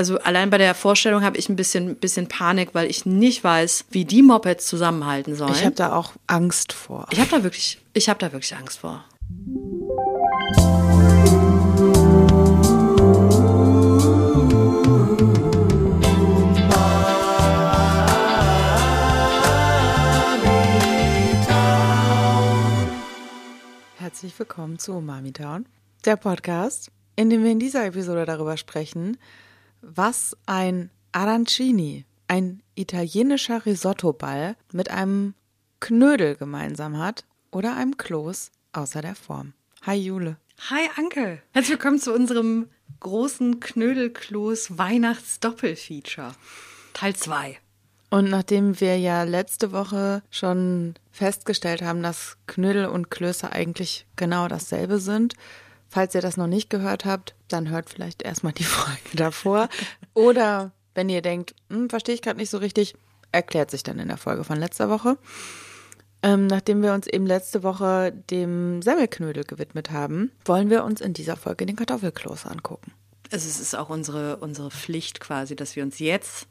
Also allein bei der Vorstellung habe ich ein bisschen, bisschen Panik, weil ich nicht weiß, wie die Mopeds zusammenhalten sollen. Ich habe da auch Angst vor. Ich habe da wirklich, ich habe da wirklich Angst vor. Herzlich willkommen zu Umami Town, der Podcast, in dem wir in dieser Episode darüber sprechen, was ein Arancini, ein italienischer Risottoball mit einem Knödel gemeinsam hat oder einem Kloß außer der Form. Hi Jule. Hi Anke. Herzlich willkommen zu unserem großen Knödelkloß Weihnachts-Doppelfeature. Teil 2. Und nachdem wir ja letzte Woche schon festgestellt haben, dass Knödel und Klöße eigentlich genau dasselbe sind, falls ihr das noch nicht gehört habt, dann hört vielleicht erstmal die Folge davor. Oder wenn ihr denkt, hm, verstehe ich gerade nicht so richtig, erklärt sich dann in der Folge von letzter Woche. Ähm, nachdem wir uns eben letzte Woche dem Semmelknödel gewidmet haben, wollen wir uns in dieser Folge den Kartoffelkloß angucken. Also es ist auch unsere, unsere Pflicht quasi, dass wir uns jetzt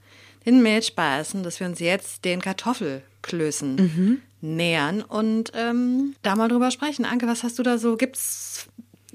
den Milchspeisen, dass wir uns jetzt den Kartoffelklößen mhm. nähern und ähm, da mal drüber sprechen. Anke, was hast du da so? Gibt's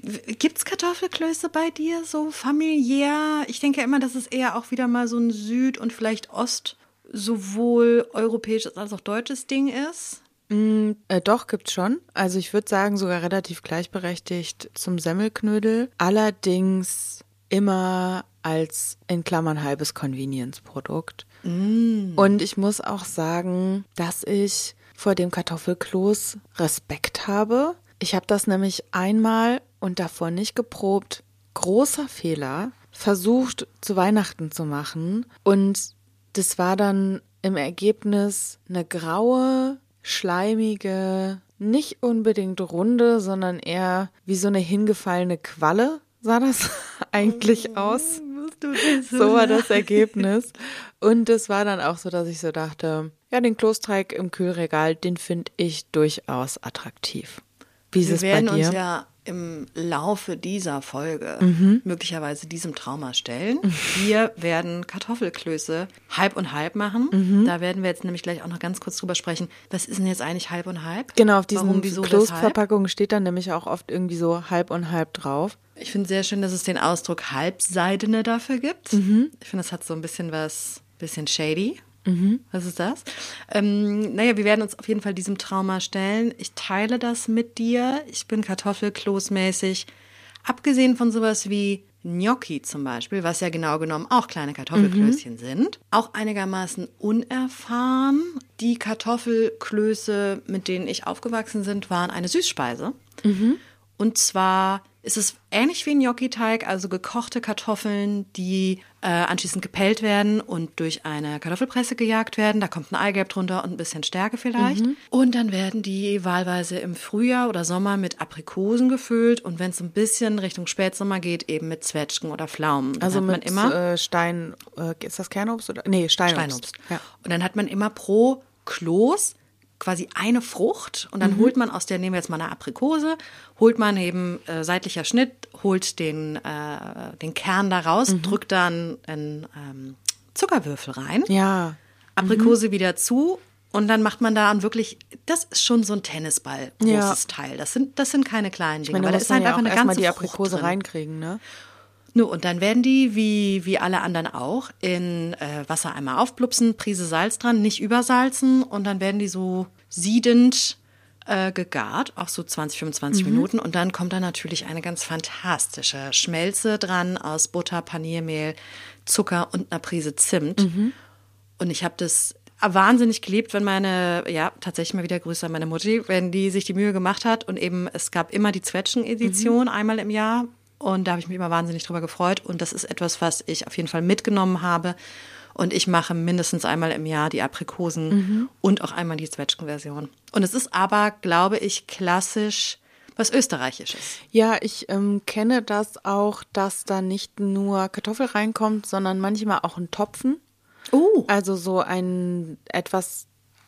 Gibt's Kartoffelklöße bei dir so familiär? Ich denke immer, dass es eher auch wieder mal so ein Süd- und vielleicht Ost, sowohl europäisches als auch deutsches Ding ist. Mm, äh, doch, gibt's schon. Also ich würde sagen, sogar relativ gleichberechtigt zum Semmelknödel. Allerdings immer als in Klammern halbes Convenience-Produkt. Mm. Und ich muss auch sagen, dass ich vor dem Kartoffelkloß Respekt habe. Ich habe das nämlich einmal und davor nicht geprobt. Großer Fehler. Versucht zu Weihnachten zu machen. Und das war dann im Ergebnis eine graue, schleimige, nicht unbedingt runde, sondern eher wie so eine hingefallene Qualle sah das eigentlich oh, aus. So, so war das Ergebnis. Und es war dann auch so, dass ich so dachte, ja, den Klosteig im Kühlregal, den finde ich durchaus attraktiv. Wie ist Wir es bei dir? uns ja im Laufe dieser Folge mhm. möglicherweise diesem Trauma stellen. Wir werden Kartoffelklöße halb und halb machen. Mhm. Da werden wir jetzt nämlich gleich auch noch ganz kurz drüber sprechen. Was ist denn jetzt eigentlich halb und halb? Genau, auf diesen Klostverpackungen steht dann nämlich auch oft irgendwie so halb und halb drauf. Ich finde sehr schön, dass es den Ausdruck Halbseidene dafür gibt. Mhm. Ich finde, das hat so ein bisschen was, bisschen shady. Mhm. Was ist das? Ähm, naja, wir werden uns auf jeden Fall diesem Trauma stellen. Ich teile das mit dir. Ich bin kartoffelkloßmäßig. Abgesehen von sowas wie Gnocchi zum Beispiel, was ja genau genommen auch kleine Kartoffelklößchen mhm. sind, auch einigermaßen unerfahren. Die Kartoffelklöße, mit denen ich aufgewachsen bin, waren eine Süßspeise. Mhm. Und zwar ist es ähnlich wie ein Gnocchi-Teig, also gekochte Kartoffeln, die äh, anschließend gepellt werden und durch eine Kartoffelpresse gejagt werden. Da kommt ein Eigelb drunter und ein bisschen Stärke vielleicht. Mhm. Und dann werden die wahlweise im Frühjahr oder Sommer mit Aprikosen gefüllt und wenn es ein bisschen Richtung Spätsommer geht, eben mit Zwetschgen oder Pflaumen. Also mit immer, äh, Stein, äh, ist das Kernobst oder? Nee, Steinobst. Steinobst. Ja. Und dann hat man immer pro Kloß quasi eine Frucht und dann mhm. holt man aus der, nehmen wir jetzt mal eine Aprikose, holt man eben äh, seitlicher Schnitt, holt den, äh, den Kern da raus, mhm. drückt dann einen ähm, Zuckerwürfel rein. Ja. Aprikose mhm. wieder zu und dann macht man da an wirklich, das ist schon so ein Tennisball großes ja. Teil. Das sind, das sind keine kleinen Dinge, meine, weil da ist halt ja einfach eine ganze die Aprikose reinkriegen, ne? Nur, und dann werden die, wie, wie alle anderen auch, in äh, Wasser einmal aufplupsen, Prise Salz dran, nicht übersalzen und dann werden die so siedend äh, gegart, auch so 20, 25 mhm. Minuten. Und dann kommt da natürlich eine ganz fantastische Schmelze dran aus Butter, Paniermehl, Zucker und einer Prise Zimt. Mhm. Und ich habe das wahnsinnig geliebt, wenn meine, ja, tatsächlich mal wieder Grüße an meine Mutti, wenn die sich die Mühe gemacht hat und eben, es gab immer die Zwetschgen-Edition mhm. einmal im Jahr und da habe ich mich immer wahnsinnig drüber gefreut. Und das ist etwas, was ich auf jeden Fall mitgenommen habe. Und ich mache mindestens einmal im Jahr die Aprikosen mhm. und auch einmal die Zwetschgenversion. Und es ist aber, glaube ich, klassisch was Österreichisches. Ja, ich ähm, kenne das auch, dass da nicht nur Kartoffel reinkommt, sondern manchmal auch ein Topfen. Oh. Also so ein etwas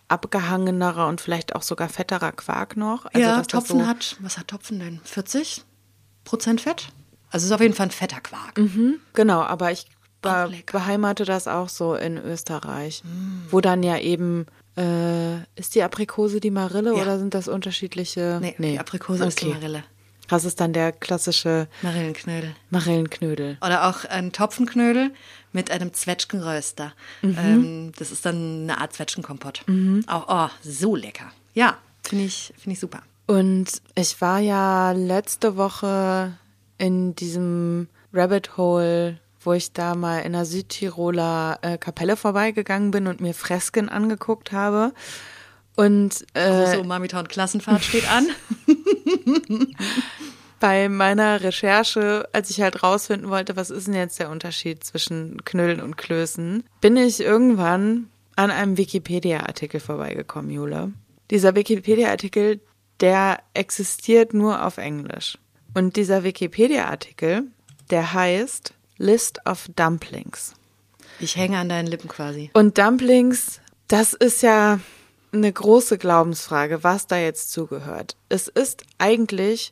abgehangenerer und vielleicht auch sogar fetterer Quark noch. Also, ja, Topfen so hat, was hat Topfen denn? 40 Prozent Fett? Also es ist auf jeden Fall ein fetter Quark. Mhm, genau, aber ich be beheimate das auch so in Österreich, mm. wo dann ja eben äh, ist die Aprikose die Marille ja. oder sind das unterschiedliche? Nee, nee. die Aprikose okay. ist die Marille. Das ist dann der klassische Marillenknödel. Marillenknödel. Oder auch ein Topfenknödel mit einem Zwetschgenröster. Mhm. Ähm, das ist dann eine Art Zwetschgenkompott. Mhm. Auch oh, so lecker. Ja, finde ich, find ich super. Und ich war ja letzte Woche in diesem Rabbit Hole, wo ich da mal in der Südtiroler äh, Kapelle vorbeigegangen bin und mir Fresken angeguckt habe. Und äh, Große Umamitown Klassenfahrt steht an. bei meiner Recherche, als ich halt rausfinden wollte, was ist denn jetzt der Unterschied zwischen Knüllen und Klößen, bin ich irgendwann an einem Wikipedia-Artikel vorbeigekommen, Jule. Dieser Wikipedia-Artikel, der existiert nur auf Englisch. Und dieser Wikipedia-Artikel, der heißt List of Dumplings. Ich hänge an deinen Lippen quasi. Und Dumplings, das ist ja eine große Glaubensfrage, was da jetzt zugehört. Es ist eigentlich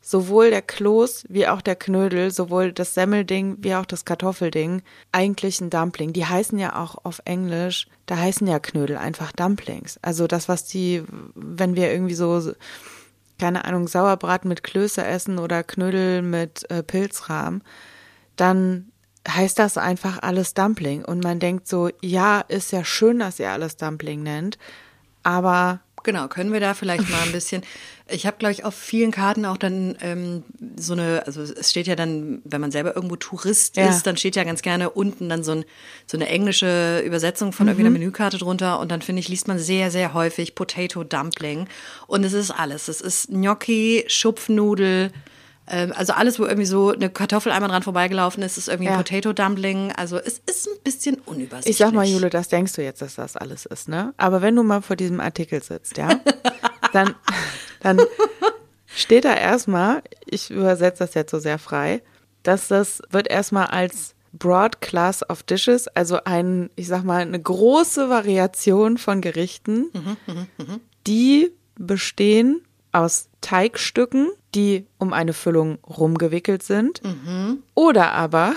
sowohl der Kloß wie auch der Knödel, sowohl das Semmelding wie auch das Kartoffelding, eigentlich ein Dumpling. Die heißen ja auch auf Englisch, da heißen ja Knödel einfach Dumplings. Also das, was die, wenn wir irgendwie so, keine Ahnung, Sauerbraten mit Klöße essen oder Knödel mit äh, Pilzrahm, dann heißt das einfach alles Dumpling. Und man denkt so, ja, ist ja schön, dass ihr alles Dumpling nennt, aber Genau, können wir da vielleicht mal ein bisschen. Ich habe, glaube ich, auf vielen Karten auch dann ähm, so eine, also es steht ja dann, wenn man selber irgendwo Tourist ja. ist, dann steht ja ganz gerne unten dann so, ein, so eine englische Übersetzung von mhm. irgendeiner Menükarte drunter und dann finde ich, liest man sehr, sehr häufig Potato Dumpling und es ist alles. Es ist Gnocchi, Schupfnudel, ähm, also alles, wo irgendwie so eine Kartoffel einmal dran vorbeigelaufen ist, ist irgendwie ja. ein Potato Dumpling. Also es ist ein bisschen unübersichtlich. Ich sag mal, Jule, das denkst du jetzt, dass das alles ist, ne? Aber wenn du mal vor diesem Artikel sitzt, ja, dann, dann steht da erstmal, ich übersetze das jetzt so sehr frei, dass das wird erstmal als Broad Class of Dishes, also ein, ich sag mal, eine große Variation von Gerichten, mhm, die bestehen aus Teigstücken, die um eine Füllung rumgewickelt sind, mhm. oder aber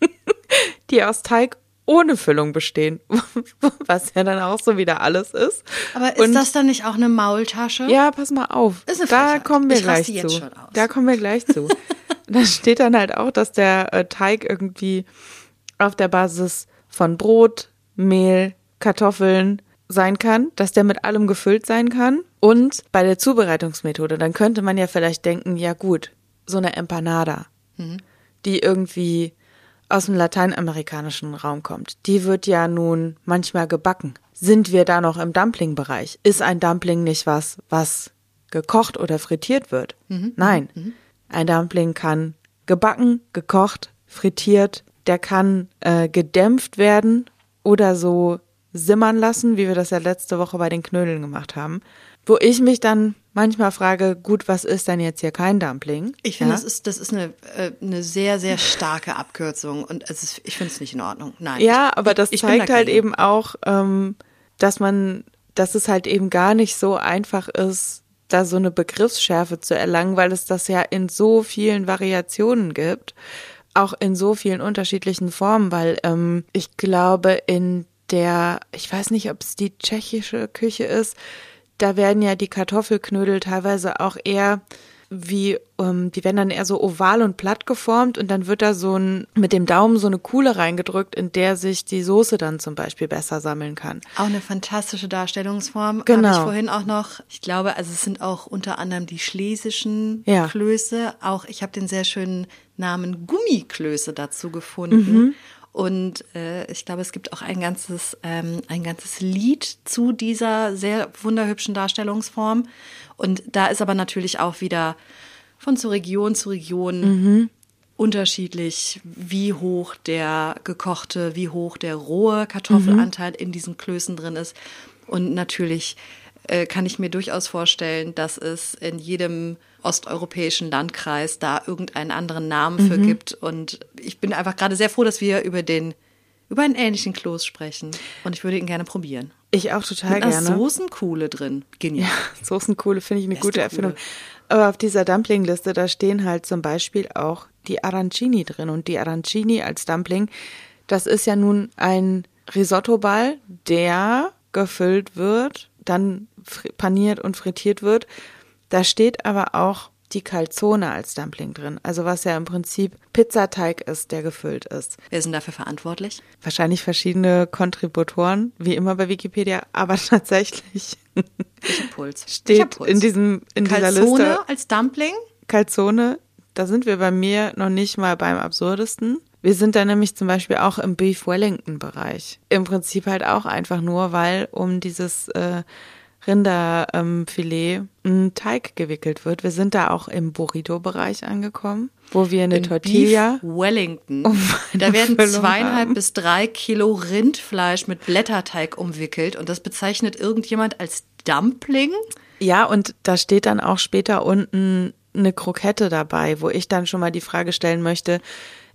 die aus Teig ohne Füllung bestehen, was ja dann auch so wieder alles ist. Aber ist Und, das dann nicht auch eine Maultasche? Ja, pass mal auf. Ist eine da kommen wir ich gleich zu. Da kommen wir gleich zu. da steht dann halt auch, dass der äh, Teig irgendwie auf der Basis von Brot, Mehl, Kartoffeln, sein kann, dass der mit allem gefüllt sein kann. Und bei der Zubereitungsmethode, dann könnte man ja vielleicht denken, ja gut, so eine Empanada, mhm. die irgendwie aus dem lateinamerikanischen Raum kommt, die wird ja nun manchmal gebacken. Sind wir da noch im Dumpling-Bereich? Ist ein Dumpling nicht was, was gekocht oder frittiert wird? Mhm. Nein. Mhm. Ein Dumpling kann gebacken, gekocht, frittiert, der kann äh, gedämpft werden oder so simmern lassen, wie wir das ja letzte Woche bei den Knödeln gemacht haben. Wo ich mich dann manchmal frage, gut, was ist denn jetzt hier kein Dumpling? Ich finde, ja? das ist, das ist eine, äh, eine sehr, sehr starke Abkürzung und es ist, ich finde es nicht in Ordnung. Nein. Ja, aber das ich, zeigt halt eben auch, ähm, dass man, dass es halt eben gar nicht so einfach ist, da so eine Begriffsschärfe zu erlangen, weil es das ja in so vielen Variationen gibt, auch in so vielen unterschiedlichen Formen, weil ähm, ich glaube, in der, ich weiß nicht, ob es die tschechische Küche ist, da werden ja die Kartoffelknödel teilweise auch eher wie, ähm, die werden dann eher so oval und platt geformt und dann wird da so ein, mit dem Daumen so eine Kuhle reingedrückt, in der sich die Soße dann zum Beispiel besser sammeln kann. Auch eine fantastische Darstellungsform. Genau. Habe ich vorhin auch noch, ich glaube, also es sind auch unter anderem die schlesischen ja. Klöße. Auch ich habe den sehr schönen Namen Gummiklöße dazu gefunden. Mhm. Und äh, ich glaube, es gibt auch ein ganzes, ähm, ein ganzes Lied zu dieser sehr wunderhübschen Darstellungsform. Und da ist aber natürlich auch wieder von zu Region zu Region mhm. unterschiedlich, wie hoch der gekochte, wie hoch der rohe Kartoffelanteil mhm. in diesen Klößen drin ist. Und natürlich äh, kann ich mir durchaus vorstellen, dass es in jedem osteuropäischen Landkreis da irgendeinen anderen Namen für mhm. gibt. Und ich bin einfach gerade sehr froh, dass wir über den über einen ähnlichen Kloß sprechen. Und ich würde ihn gerne probieren. Ich auch total Mit gerne. Soßenkuhle drin. Genial. Ja, Soßenkuhle finde ich eine Beste gute Erfindung. Aber auf dieser Dumplingliste, da stehen halt zum Beispiel auch die Arancini drin. Und die Arancini als Dumpling, das ist ja nun ein Risottoball, der gefüllt wird, dann paniert und frittiert wird. Da steht aber auch die Calzone als Dumpling drin. Also was ja im Prinzip Pizzateig ist, der gefüllt ist. Wer denn dafür verantwortlich? Wahrscheinlich verschiedene Kontributoren, wie immer bei Wikipedia, aber tatsächlich Puls. steht Puls. in diesem in Calzone dieser Liste als Dumpling? Calzone. Da sind wir bei mir noch nicht mal beim absurdesten. Wir sind da nämlich zum Beispiel auch im Beef Wellington Bereich. Im Prinzip halt auch einfach nur, weil um dieses äh, Rinderfilet ähm, ein Teig gewickelt wird. Wir sind da auch im Burrito-Bereich angekommen, wo wir eine In Tortilla. Beef Wellington. da werden zweieinhalb bis drei Kilo Rindfleisch mit Blätterteig umwickelt und das bezeichnet irgendjemand als Dumpling. Ja, und da steht dann auch später unten eine Krokette dabei, wo ich dann schon mal die Frage stellen möchte,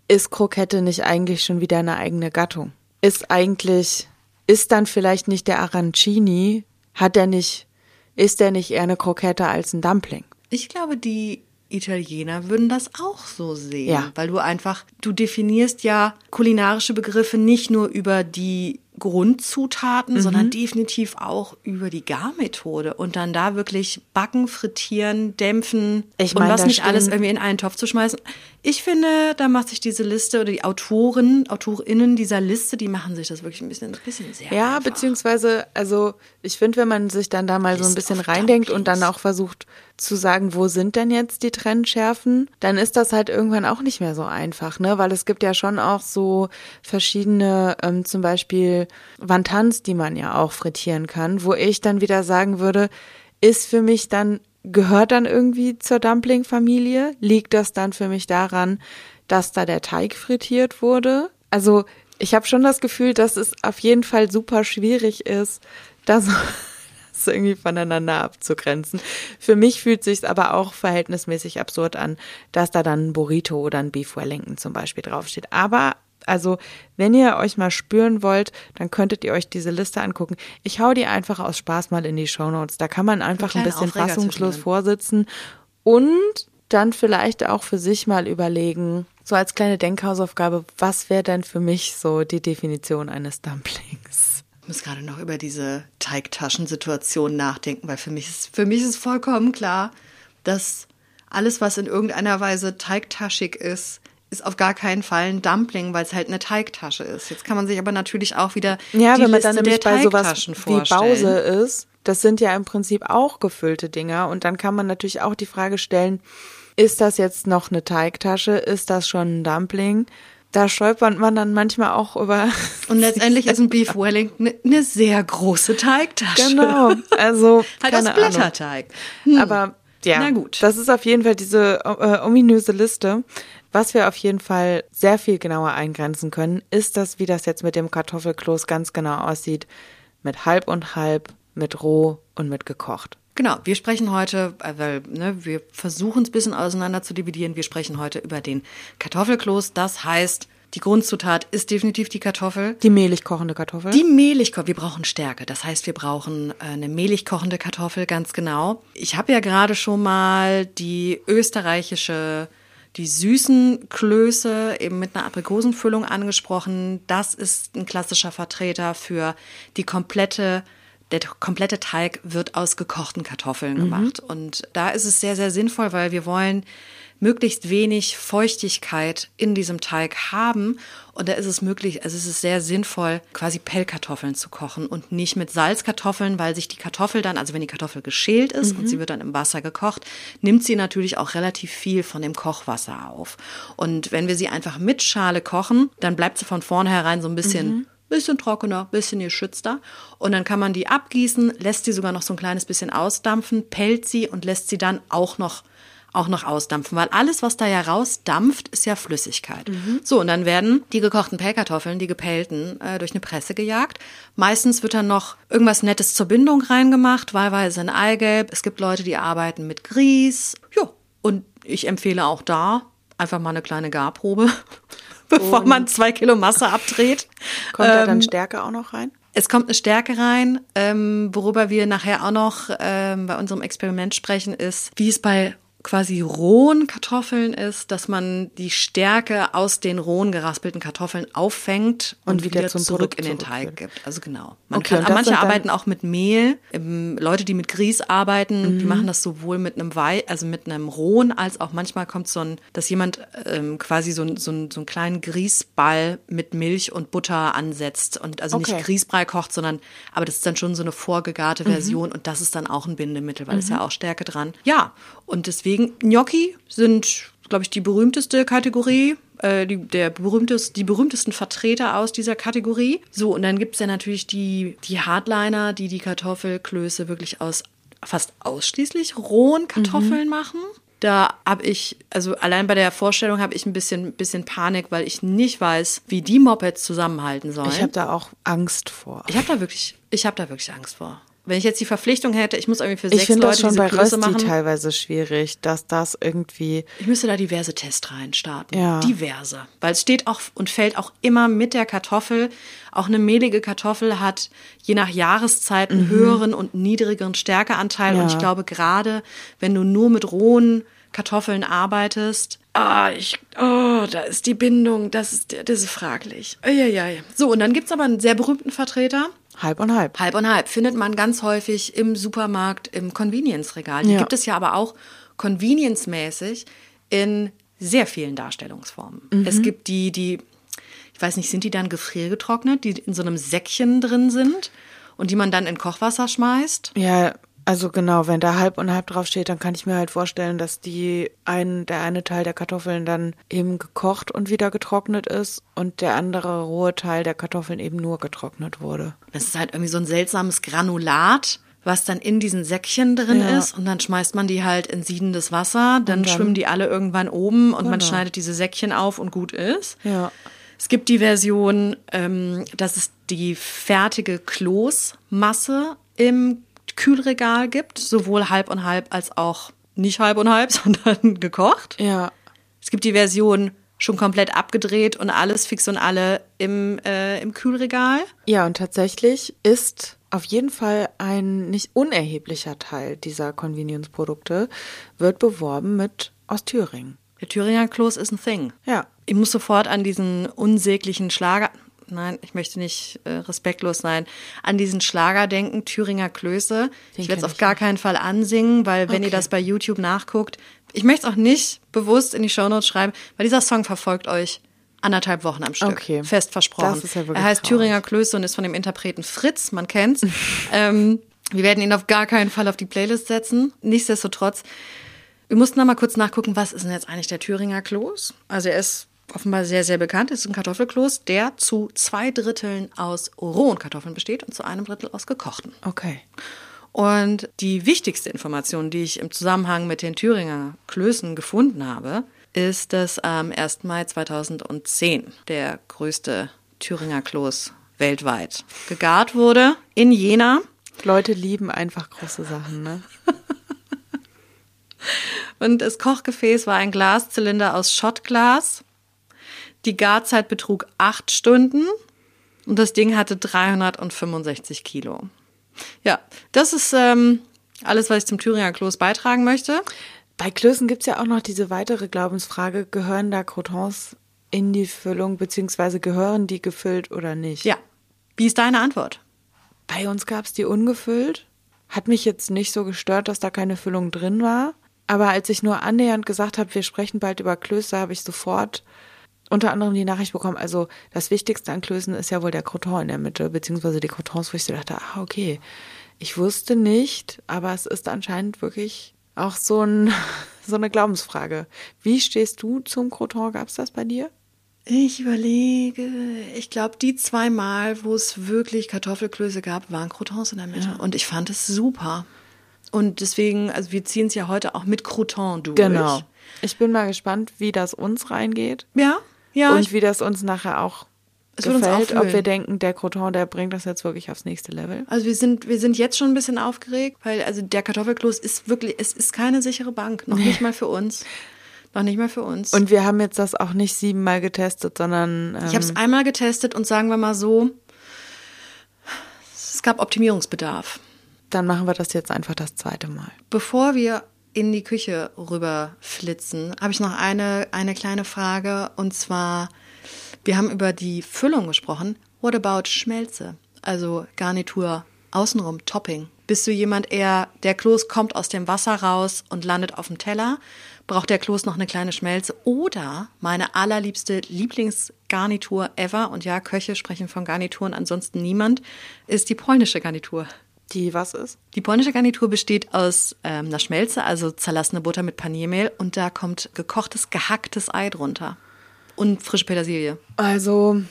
ist Krokette nicht eigentlich schon wieder eine eigene Gattung? Ist eigentlich, ist dann vielleicht nicht der Arancini, hat der nicht, ist der nicht eher eine Krokette als ein Dumpling? Ich glaube, die Italiener würden das auch so sehen, Ja. weil du einfach, du definierst ja kulinarische Begriffe nicht nur über die Grundzutaten, Mhm. sondern definitiv auch über die Garmethode und dann da wirklich backen, frittieren, dämpfen Ich und meine, was nicht alles irgendwie in einen Topf zu schmeißen. Ich finde, da macht sich diese Liste oder die Autoren, AutorInnen dieser Liste, die machen sich das wirklich ein bisschen, ein bisschen sehr Ja, einfach. beziehungsweise, also ich finde, wenn man sich dann da mal so ein List bisschen reindenkt und dann auch versucht zu sagen, wo sind denn jetzt die Trennschärfen, dann ist das halt irgendwann auch nicht mehr so einfach, ne? Weil es gibt ja schon auch so verschiedene, ähm, zum Beispiel Wontans, die man ja auch frittieren kann, wo ich dann wieder sagen würde, ist für mich dann, gehört dann irgendwie zur Dumpling-Familie? Liegt das dann für mich daran, dass da der Teig frittiert wurde? Also ich habe schon das Gefühl, dass es auf jeden Fall super schwierig ist, das, das irgendwie voneinander abzugrenzen. Für mich fühlt sich aber auch verhältnismäßig absurd an, dass da dann ein Burrito oder ein Beef Wellington zum Beispiel draufsteht. Aber also, wenn ihr euch mal spüren wollt, dann könntet ihr euch diese Liste angucken. Ich hau die einfach aus Spaß mal in die Shownotes. Da kann man einfach ein kleinen bisschen Aufreger fassungslos vorsitzen und dann vielleicht auch für sich mal überlegen, so als kleine Denkhausaufgabe, was wäre denn für mich so die Definition eines Dumplings? Ich muss gerade noch über diese Teigtaschensituation nachdenken, weil für mich ist, für mich ist vollkommen klar, dass alles, was in irgendeiner Weise teigtaschig ist, ist auf gar keinen Fall ein Dumpling, weil es halt eine Teigtasche ist. Jetzt kann man sich aber natürlich auch wieder Ja, die wenn man Liste dann nämlich der bei sowas wie. Bause ist, das sind ja im Prinzip auch gefüllte Dinger und dann kann man natürlich auch die Frage stellen, ist das jetzt noch eine Teigtasche? Ist das schon ein Dumpling? Da stolpert man dann manchmal auch über. Und letztendlich ist ein Beef Wellington eine sehr große Teigtasche. Genau, also Halt aus Blätterteig. Ahnung. Aber ja, Na gut. das ist auf jeden Fall diese äh, ominöse Liste. Was wir auf jeden Fall sehr viel genauer eingrenzen können, ist das, wie das jetzt mit dem Kartoffelkloß ganz genau aussieht. Mit halb und halb, mit roh und mit gekocht. Genau, wir sprechen heute, äh, weil ne, wir versuchen es ein bisschen auseinander zu dividieren. Wir sprechen heute über den Kartoffelkloß. Das heißt, die Grundzutat ist definitiv die Kartoffel. Die mehlig kochende Kartoffel. Die mehlig kocht, wir brauchen Stärke. Das heißt, wir brauchen äh, eine mehlig kochende Kartoffel, ganz genau. Ich habe ja gerade schon mal die österreichische, die süßen Klöße eben mit einer Aprikosenfüllung angesprochen. Das ist ein klassischer Vertreter für die komplette der komplette Teig wird aus gekochten Kartoffeln gemacht. Und da ist es sehr, sehr sinnvoll, weil wir wollen möglichst wenig Feuchtigkeit in diesem Teig haben. Und da ist es möglich, also es ist sehr sinnvoll, quasi Pellkartoffeln zu kochen und nicht mit Salzkartoffeln, weil sich die Kartoffel dann, also wenn die Kartoffel geschält ist und sie wird dann im Wasser gekocht, nimmt sie natürlich auch relativ viel von dem Kochwasser auf. Und wenn wir sie einfach mit Schale kochen, dann bleibt sie von vornherein so ein bisschen bisschen trockener, bisschen geschützter. Und dann kann man die abgießen, lässt sie sogar noch so ein kleines bisschen ausdampfen, pellt sie und lässt sie dann auch noch auch noch ausdampfen, weil alles, was da ja rausdampft, ist ja Flüssigkeit. So, und dann werden die gekochten Pellkartoffeln, die gepellten, äh, durch eine Presse gejagt. Meistens wird dann noch irgendwas Nettes zur Bindung reingemacht, wahlweise ein Eigelb. Es gibt Leute, die arbeiten mit Grieß. Ja, und ich empfehle auch da einfach mal eine kleine Garprobe, bevor man zwei Kilo Masse abdreht. Kommt da dann Ähm, Stärke auch noch rein? es kommt eine Stärke rein, ähm, worüber wir nachher auch noch ähm, bei unserem Experiment sprechen, ist, wie es bei quasi rohen Kartoffeln ist, dass man die Stärke aus den rohen geraspelten Kartoffeln auffängt und, Und wieder wieder, zum zurück Produkt in den Teig gibt. Also genau. Man Okay, kann, manche arbeiten auch mit Mehl. Ähm, Leute, die mit Grieß arbeiten, Mhm. die machen das sowohl mit einem Wei, also mit einem rohen, als auch manchmal kommt so ein, dass jemand ähm, quasi so, ein, so, ein, so einen kleinen Grießball mit Milch und Butter ansetzt und also Okay. nicht Grießbrei kocht, sondern aber das ist dann schon so eine vorgegarte Version und das ist dann auch ein Bindemittel, weil es ja auch Stärke dran. Ja, und deswegen Gnocchi sind, glaube ich, die berühmteste Kategorie. äh, Die, der berühmtest, die berühmtesten Vertreter aus dieser Kategorie. So, und dann gibt es ja natürlich die, die Hardliner, die die Kartoffelklöße wirklich aus fast ausschließlich rohen Kartoffeln machen. Da habe ich, also allein bei der Vorstellung habe ich ein bisschen, bisschen Panik, weil ich nicht weiß, wie die Mopeds zusammenhalten sollen. Ich habe da auch Angst vor. Ich habe da wirklich, ich habe da wirklich Angst vor. Wenn ich jetzt die Verpflichtung hätte, ich muss irgendwie für Ich sechs finde Leute das schon diese bei Klöße Rösti machen. teilweise schwierig, dass das irgendwie. Ich müsste da diverse Testreihen starten. Ja. Diverse. Weil es steht auch und fällt auch immer mit der Kartoffel. Auch eine mehlige Kartoffel hat je nach Jahreszeit einen höheren und niedrigeren Stärkeanteil. Und Mhm. Ja. ich glaube, gerade wenn du nur mit rohen Kartoffeln arbeitest, ah, ich, oh, da ist die Bindung, das ist, das ist fraglich. Eieiei. So, und dann gibt's aber einen sehr berühmten Vertreter. Halb und halb. Halb und halb findet man ganz häufig im Supermarkt, im Convenience-Regal. Die Ja. gibt es ja aber auch convenience-mäßig in sehr vielen Darstellungsformen. Mhm. Es gibt die, die, ich weiß nicht, sind die dann gefriergetrocknet, die in so einem Säckchen drin sind und die man dann in Kochwasser schmeißt? Ja, also genau, wenn da halb und halb drauf steht, dann kann ich mir halt vorstellen, dass die ein, der eine Teil der Kartoffeln dann eben gekocht und wieder getrocknet ist und der andere rohe Teil der Kartoffeln eben nur getrocknet wurde. Das ist halt irgendwie so ein seltsames Granulat, was dann in diesen Säckchen drin Ja. ist. Und dann schmeißt man die halt in siedendes Wasser. Dann, dann- schwimmen die alle irgendwann oben und man Genau. schneidet diese Säckchen auf und gut ist. Ja. Es gibt die Version, ähm, dass es die fertige Kloßmasse im Kühlregal gibt, sowohl halb und halb als auch nicht halb und halb, sondern gekocht. Ja. Es gibt die Version schon komplett abgedreht und alles fix und alle im, äh, im Kühlregal. Ja, und tatsächlich ist auf jeden Fall ein nicht unerheblicher Teil dieser Convenience-Produkte wird beworben mit aus Thüringen. Der Thüringer Kloß ist ein Thing. Ja. Ich muss sofort an diesen unsäglichen Schlager, nein, ich möchte nicht äh, respektlos sein, an diesen Schlager denken, Thüringer Klöße. ich werde es auf gar keinen Fall ansingen, weil wenn ihr Okay. das bei YouTube nachguckt, ich möchte es auch nicht bewusst in die Shownotes schreiben, weil dieser Song verfolgt euch anderthalb Wochen am Stück. Okay. Fest versprochen. Das ist ja wirklich er heißt traurig. Thüringer Klöße und ist von dem Interpreten Fritz, man kennt's. ähm, wir werden ihn auf gar keinen Fall auf die Playlist setzen. Nichtsdestotrotz, wir mussten da mal kurz nachgucken, was ist denn jetzt eigentlich der Thüringer Kloß? Also er ist offenbar sehr, sehr bekannt. Es ist ein Kartoffelkloß, der zu zwei Dritteln aus rohen Kartoffeln besteht und zu einem Drittel aus gekochten. Okay. Und die wichtigste Information, die ich im Zusammenhang mit den Thüringer Klößen gefunden habe, ist, dass am 1. Mai 2010 der größte Thüringer Kloß weltweit gegart wurde in Jena. Leute lieben einfach große Sachen, ne? Und das Kochgefäß war ein Glaszylinder aus Schottglas. Die Garzeit betrug acht Stunden und das Ding hatte 365 Kilo. Ja, das ist ähm, alles, was ich zum Thüringer Kloß beitragen möchte. Bei Klößen gibt's ja auch noch diese weitere Glaubensfrage, gehören da Crotons in die Füllung, beziehungsweise gehören die gefüllt oder nicht? Ja. Wie ist deine Antwort? Bei uns gab's die ungefüllt. Hat mich jetzt nicht so gestört, dass da keine Füllung drin war. Aber als ich nur annähernd gesagt habe, wir sprechen bald über Klöße, habe ich sofort unter anderem die Nachricht bekommen, also das Wichtigste an Klößen ist ja wohl der Croton in der Mitte, beziehungsweise die Crotons, wo ich so dachte, ah, okay. Ich wusste nicht, aber es ist anscheinend wirklich auch so, ein, so eine Glaubensfrage. Wie stehst du zum Croton? Gab's das bei dir? Ich überlege, ich glaube, die zwei Mal, wo es wirklich Kartoffelklöße gab, waren Croutons in der Mitte. Und ich fand es super. Und deswegen, also wir ziehen es ja heute auch mit Crouton durch. Genau. Ich bin mal gespannt, wie das uns reingeht. Ja, ja. und wie das uns nachher auch Es gefällt, ob wir denken, der Croton, der bringt das jetzt wirklich aufs nächste Level. also wir sind, wir sind jetzt schon ein bisschen aufgeregt, weil also der Kartoffelkloß ist wirklich, es ist keine sichere Bank. Noch nicht mal für uns. Noch nicht mal für uns. Und wir haben jetzt das auch nicht siebenmal getestet, sondern ähm, Ich habe es einmal getestet und sagen wir mal so, es gab Optimierungsbedarf. dann machen wir das jetzt einfach das zweite Mal. Bevor wir in die Küche rüber flitzen, habe ich noch eine, eine kleine Frage. Und zwar, wir haben über die Füllung gesprochen. What about Schmelze? Also Garnitur, außenrum, Topping. Bist du jemand eher, der Kloß kommt aus dem Wasser raus und landet auf dem Teller? Braucht der Kloß noch eine kleine Schmelze? Oder meine allerliebste Lieblingsgarnitur ever, und ja, Köche sprechen von Garnituren, ansonsten niemand, ist die polnische Garnitur. Die was ist? Die polnische Garnitur besteht aus ähm, einer Schmelze, also zerlassene Butter mit Paniermehl und da kommt gekochtes, gehacktes Ei drunter. Und frische Petersilie. Also,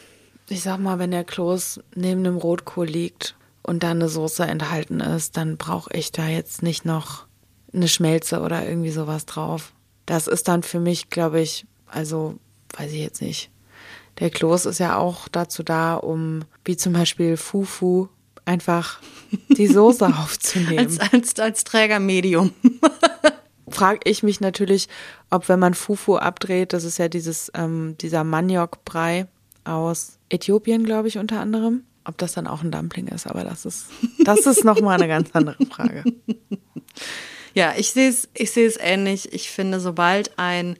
ich sag mal, wenn der Kloß neben dem Rotkohl liegt und da eine Soße enthalten ist, dann brauche ich da jetzt nicht noch eine Schmelze oder irgendwie sowas drauf. Das ist dann für mich, glaube ich, also weiß ich jetzt nicht. Der Kloß ist ja auch dazu da, um, wie zum Beispiel Fufu, einfach die Soße aufzunehmen. Als, als, als Trägermedium. Frage ich mich natürlich, ob wenn man Fufu abdreht, das ist ja dieses, ähm, dieser Maniokbrei aus Äthiopien, glaube ich, unter anderem, ob das dann auch ein Dumpling ist, aber das ist, das ist nochmal eine ganz andere Frage. Ja, ich sehe es ich sehe es ähnlich. Ich finde, sobald ein,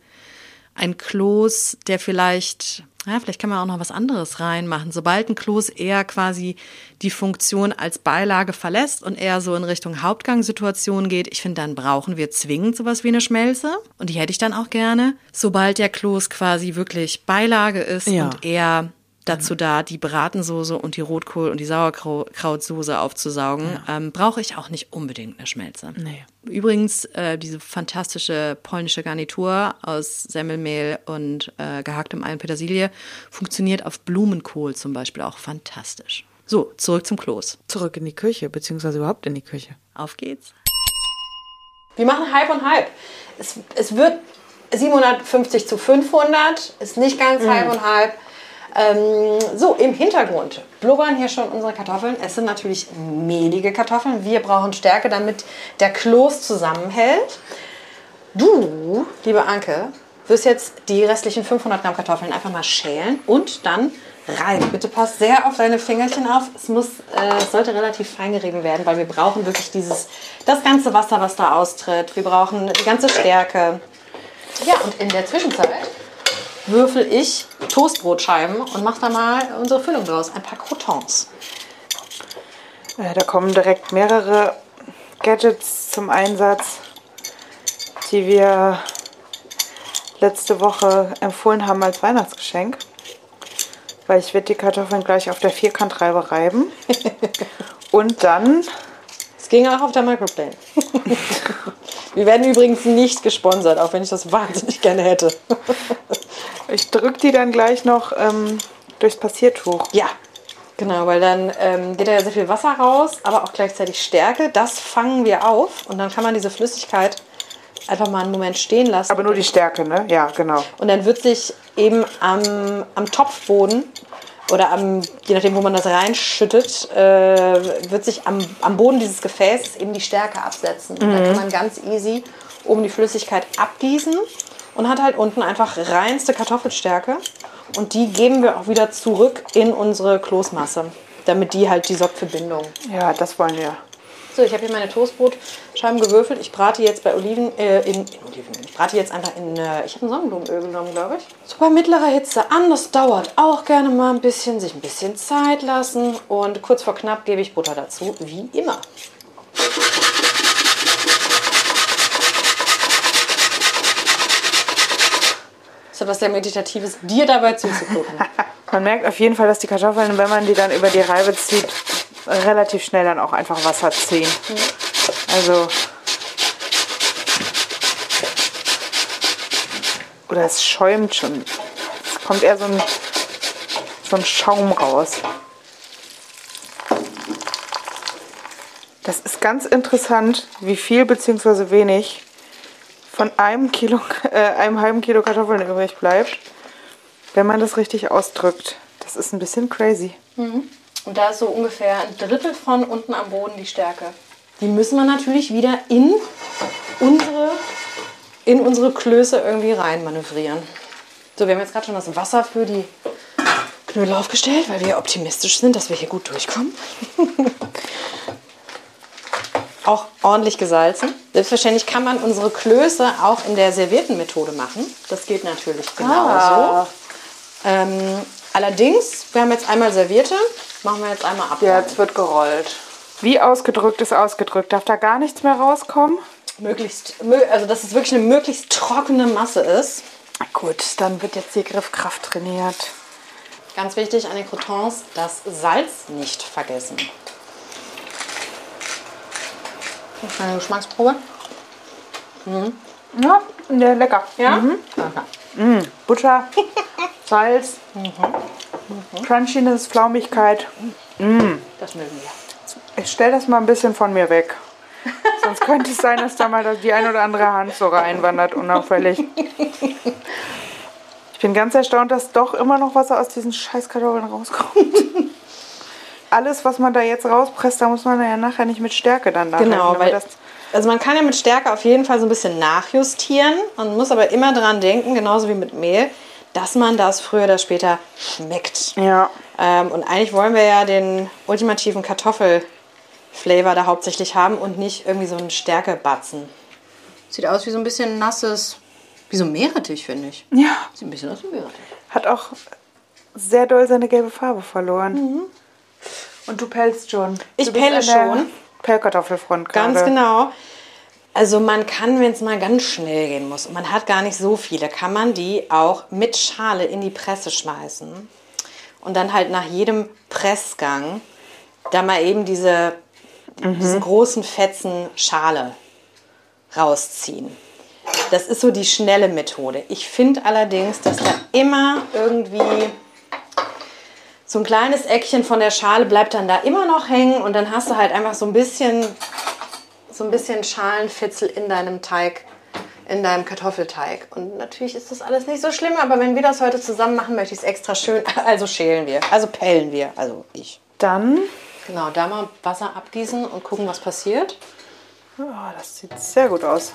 ein Kloß, der vielleicht, ja, vielleicht kann man auch noch was anderes reinmachen, sobald ein Kloß eher quasi die Funktion als Beilage verlässt und eher so in Richtung Hauptgangsituation geht, ich finde, dann brauchen wir zwingend sowas wie eine Schmelze. Und die hätte ich dann auch gerne. Sobald der Kloß quasi wirklich Beilage ist Ja. und eher dazu da, die Bratensoße und die Rotkohl- und die Sauerkrautsoße aufzusaugen, ähm, brauche ich auch nicht unbedingt eine Schmelze. Nee. Übrigens, äh, diese fantastische polnische Garnitur aus Semmelmehl und äh, gehacktem Ei und Petersilie funktioniert auf Blumenkohl zum Beispiel auch fantastisch. So, zurück zum Kloß. Zurück in die Küche, beziehungsweise überhaupt in die Küche. Auf geht's. Wir machen halb und halb. Es, es wird 750 zu 500, ist nicht ganz halb und halb. Ähm, so, im Hintergrund blubbern hier schon unsere Kartoffeln. Es sind natürlich mehlige Kartoffeln. Wir brauchen Stärke, damit der Kloß zusammenhält. Du, liebe Anke, wirst jetzt die restlichen 500 Gramm Kartoffeln einfach mal schälen und dann reiben. Bitte pass sehr auf deine Fingerchen auf. Es, muss, äh, sollte relativ fein gerieben werden, weil wir brauchen wirklich dieses, das ganze Wasser, was da austritt. Wir brauchen die ganze Stärke. Ja, und in der Zwischenzeit würfel ich Toastbrotscheiben und mache da mal unsere Füllung draus. Ein paar Croutons. Äh, da kommen direkt mehrere Gadgets zum Einsatz, die wir letzte Woche empfohlen haben als Weihnachtsgeschenk. Weil ich werde die Kartoffeln gleich auf der Vierkantreibe reiben. Und dann, ging auch auf der Microplane. wir werden übrigens nicht gesponsert, auch wenn ich das wahnsinnig gerne hätte. ich drücke die dann gleich noch ähm, durchs Passiertuch. Ja, genau, weil dann ähm, geht da ja sehr viel Wasser raus, aber auch gleichzeitig Stärke. Das fangen wir auf und dann kann man diese Flüssigkeit einfach mal einen Moment stehen lassen. Aber nur die Stärke, ne? Ja, genau. Und dann wird sich eben am, am Topfboden oder am, je nachdem, wo man das reinschüttet, äh, wird sich am, am Boden dieses Gefäßes eben die Stärke absetzen. Und dann kann man ganz easy oben die Flüssigkeit abgießen und hat halt unten einfach reinste Kartoffelstärke. Und die geben wir auch wieder zurück in unsere Kloßmasse, damit die halt die sorgt für Bindung. Ja, das wollen wir. So, ich habe hier meine Toastbrotscheiben gewürfelt. Ich brate jetzt bei Oliven, äh, in, in Olivenöl. Ich brate jetzt einfach in, äh, ich habe ein Sonnenblumenöl genommen, glaube ich. So bei mittlerer Hitze an. Das dauert auch gerne mal ein bisschen, sich ein bisschen Zeit lassen. Und kurz vor knapp gebe ich Butter dazu, wie immer. Hat was sehr Meditatives, dir dabei zuzugucken. Man merkt auf jeden Fall, dass die Kartoffeln, wenn man die dann über die Reibe zieht, relativ schnell dann auch einfach Wasser ziehen. Also. Oder es schäumt schon. Es kommt eher so ein, so ein Schaum raus. Das ist ganz interessant, wie viel bzw. wenig von einem Kilo, äh, einem halben Kilo Kartoffeln übrig bleibt, wenn man das richtig ausdrückt. Das ist ein bisschen crazy. Und da ist so ungefähr ein Drittel von unten am Boden die Stärke. Die müssen wir natürlich wieder in unsere, in unsere Klöße irgendwie rein manövrieren. So, wir haben jetzt gerade schon das Wasser für die Knödel aufgestellt, weil wir optimistisch sind, dass wir hier gut durchkommen. auch ordentlich gesalzen. Selbstverständlich kann man unsere Klöße auch in der servierten Methode machen. Das geht natürlich genauso. Ah. Ähm, allerdings, wir haben jetzt einmal servierte, machen wir jetzt einmal ab. Ja, jetzt wird gerollt. Wie ausgedrückt ist ausgedrückt? Darf da gar nichts mehr rauskommen? Möglichst, mö- also dass es wirklich eine möglichst trockene Masse ist. Gut, dann wird jetzt die Griffkraft trainiert. Ganz wichtig an den Croutons, das Salz nicht vergessen. Eine Geschmacksprobe. Ja, ja lecker. Ja? Okay. Butter, Salz, Crunchiness, Flaumigkeit. Das mögen wir. Ich stelle das mal ein bisschen von mir weg. Sonst könnte es sein, dass da mal die ein oder andere Harnsäure einwandert, unauffällig. Ich bin ganz erstaunt, dass doch immer noch Wasser aus diesen Scheißkartoffeln rauskommt. Alles, was man da jetzt rauspresst, da muss man ja nachher nicht mit Stärke dann nachher. Genau, weil das also man kann ja mit Stärke auf jeden Fall so ein bisschen nachjustieren. Man muss aber immer dran denken, genauso wie mit Mehl, dass man das früher oder später schmeckt. Ja. Ähm, und eigentlich wollen wir ja den ultimativen Kartoffelflavor da hauptsächlich haben und nicht irgendwie so einen Stärkebatzen. Sieht aus wie so ein bisschen nasses, wie so ein Meerrettich, finde ich. Ja. Sieht ein bisschen aus wie ein Meerrettich. Hat auch sehr doll seine gelbe Farbe verloren. Und du pellst schon. Mhm. Ich du bist pelle an der schon. Pellkartoffelfront gerade. Ganz genau. Also man kann, wenn es mal ganz schnell gehen muss und man hat gar nicht so viele, kann man die auch mit Schale in die Presse schmeißen und dann halt nach jedem Pressgang da mal eben diese, diesen großen Fetzen Schale rausziehen. Das ist so die schnelle Methode. Ich finde allerdings, dass da immer irgendwie so ein kleines Eckchen von der Schale bleibt dann da immer noch hängen und dann hast du halt einfach so ein bisschen so ein bisschen Schalenfitzel in deinem Teig, in deinem Kartoffelteig. Und natürlich ist das alles nicht so schlimm, aber wenn wir das heute zusammen machen, möchte ich es extra schön. Also schälen wir, also pellen wir, also ich. Dann, Genau, da mal Wasser abgießen und gucken, was passiert. oh, das sieht sehr gut aus.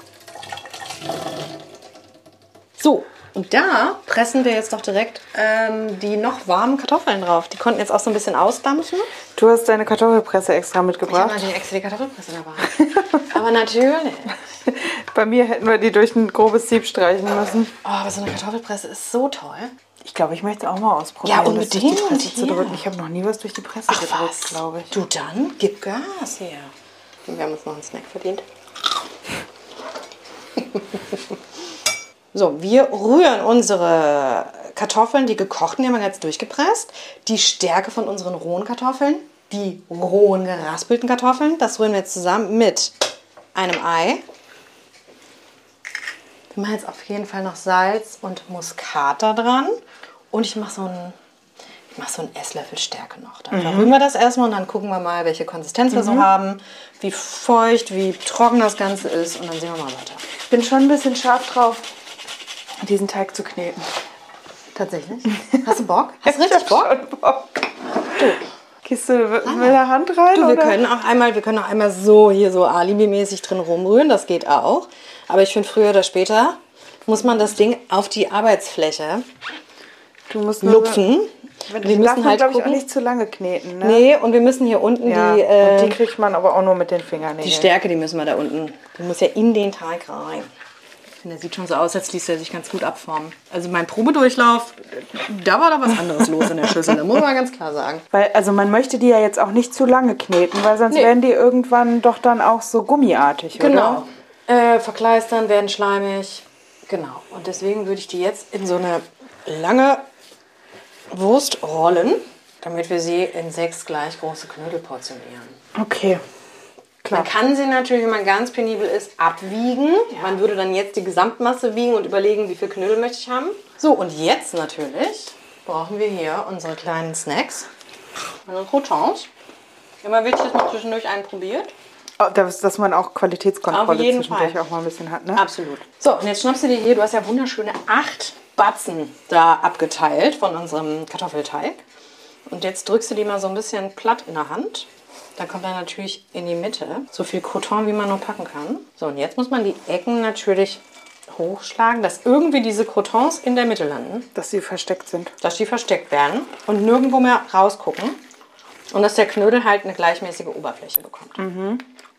So, und da pressen wir jetzt doch direkt ähm, die noch warmen Kartoffeln drauf. Die konnten jetzt auch so ein bisschen ausdampfen. Du hast deine Kartoffelpresse extra Ich habe mitgebracht. extra die Kartoffelpresse dabei. aber natürlich. Bei mir hätten wir die durch ein grobes Sieb streichen müssen. Oh, aber so eine Kartoffelpresse ist so toll. Ich glaube, ich möchte es auch mal ausprobieren. Ja, das durch unbedingt, Die Presse zu drücken. Ich habe noch nie was durch die Presse Ach gedrückt, glaube ich. Du dann, gib Gas hier. Wir haben uns noch einen Snack verdient. so, wir rühren unsere Kartoffeln, die gekochten, die haben wir jetzt durchgepresst. Die Stärke von unseren rohen Kartoffeln, die rohen geraspelten Kartoffeln, das rühren wir jetzt zusammen mit einem Ei. Wir machen jetzt auf jeden Fall noch Salz und Muskat da dran. Und ich mache so einen, ich mache so einen Esslöffel Stärke noch. Dann verrühren wir das erstmal und dann gucken wir mal, welche Konsistenz wir so haben, wie feucht, wie trocken das Ganze ist. Und dann sehen wir mal weiter. Ich bin schon ein bisschen scharf drauf, diesen Teig zu kneten. Tatsächlich? Hast du Bock? Hast du richtig Ich Bock? schon Bock. Gehst du mit der Hand rein? Du, wir oder? können auch einmal, wir können auch einmal so hier so alibi-mäßig drin rumrühren, das geht auch. Aber ich finde, früher oder später muss man das Ding auf die Arbeitsfläche Du musst nur lupfen. So, Wir müssen halt glaube ich, auch nicht zu lange kneten. Ne? Nee, und wir müssen hier unten Ja, die, äh, und die kriegt man aber auch nur mit den Fingernägeln. die Stärke, die müssen wir da unten. Die muss ja in den Teig rein. Ich finde, der sieht schon so aus, als ließ er sich ganz gut abformen. Also mein Probedurchlauf, da war da was anderes los in der Schüssel, da muss man ganz klar sagen. Weil, also man möchte die ja jetzt auch nicht zu lange kneten, weil sonst Nee. werden die irgendwann doch dann auch so gummiartig, Genau. oder? Äh, verkleistern, werden schleimig. Genau. Und deswegen würde ich die jetzt in so eine lange Wurst rollen, damit wir sie in sechs gleich große Knödel portionieren. Okay. Klar. Man kann sie natürlich, wenn man ganz penibel ist, abwiegen. Man würde dann jetzt die Gesamtmasse wiegen und überlegen, wie viel Knödel möchte ich haben. So, und jetzt natürlich brauchen wir hier unsere kleinen Snacks. Unsere Croutons. Immer wichtig, dass man zwischendurch einen probiert. Oh, dass, dass man auch Qualitätskontrolle Auf jeden zwischendurch Fall. auch mal ein bisschen hat, ne? Absolut. So, und jetzt schnappst du dir hier, du hast ja wunderschöne acht Batzen da abgeteilt von unserem Kartoffelteig. Und jetzt drückst du die mal so ein bisschen platt in der Hand. Dann kommt er natürlich in die Mitte. So viel Croton, wie man nur packen kann. So, und jetzt muss man die Ecken natürlich hochschlagen, dass irgendwie diese Crotons in der Mitte landen. Dass sie versteckt sind. Dass die versteckt werden und nirgendwo mehr rausgucken. Und dass der Knödel halt eine gleichmäßige Oberfläche bekommt.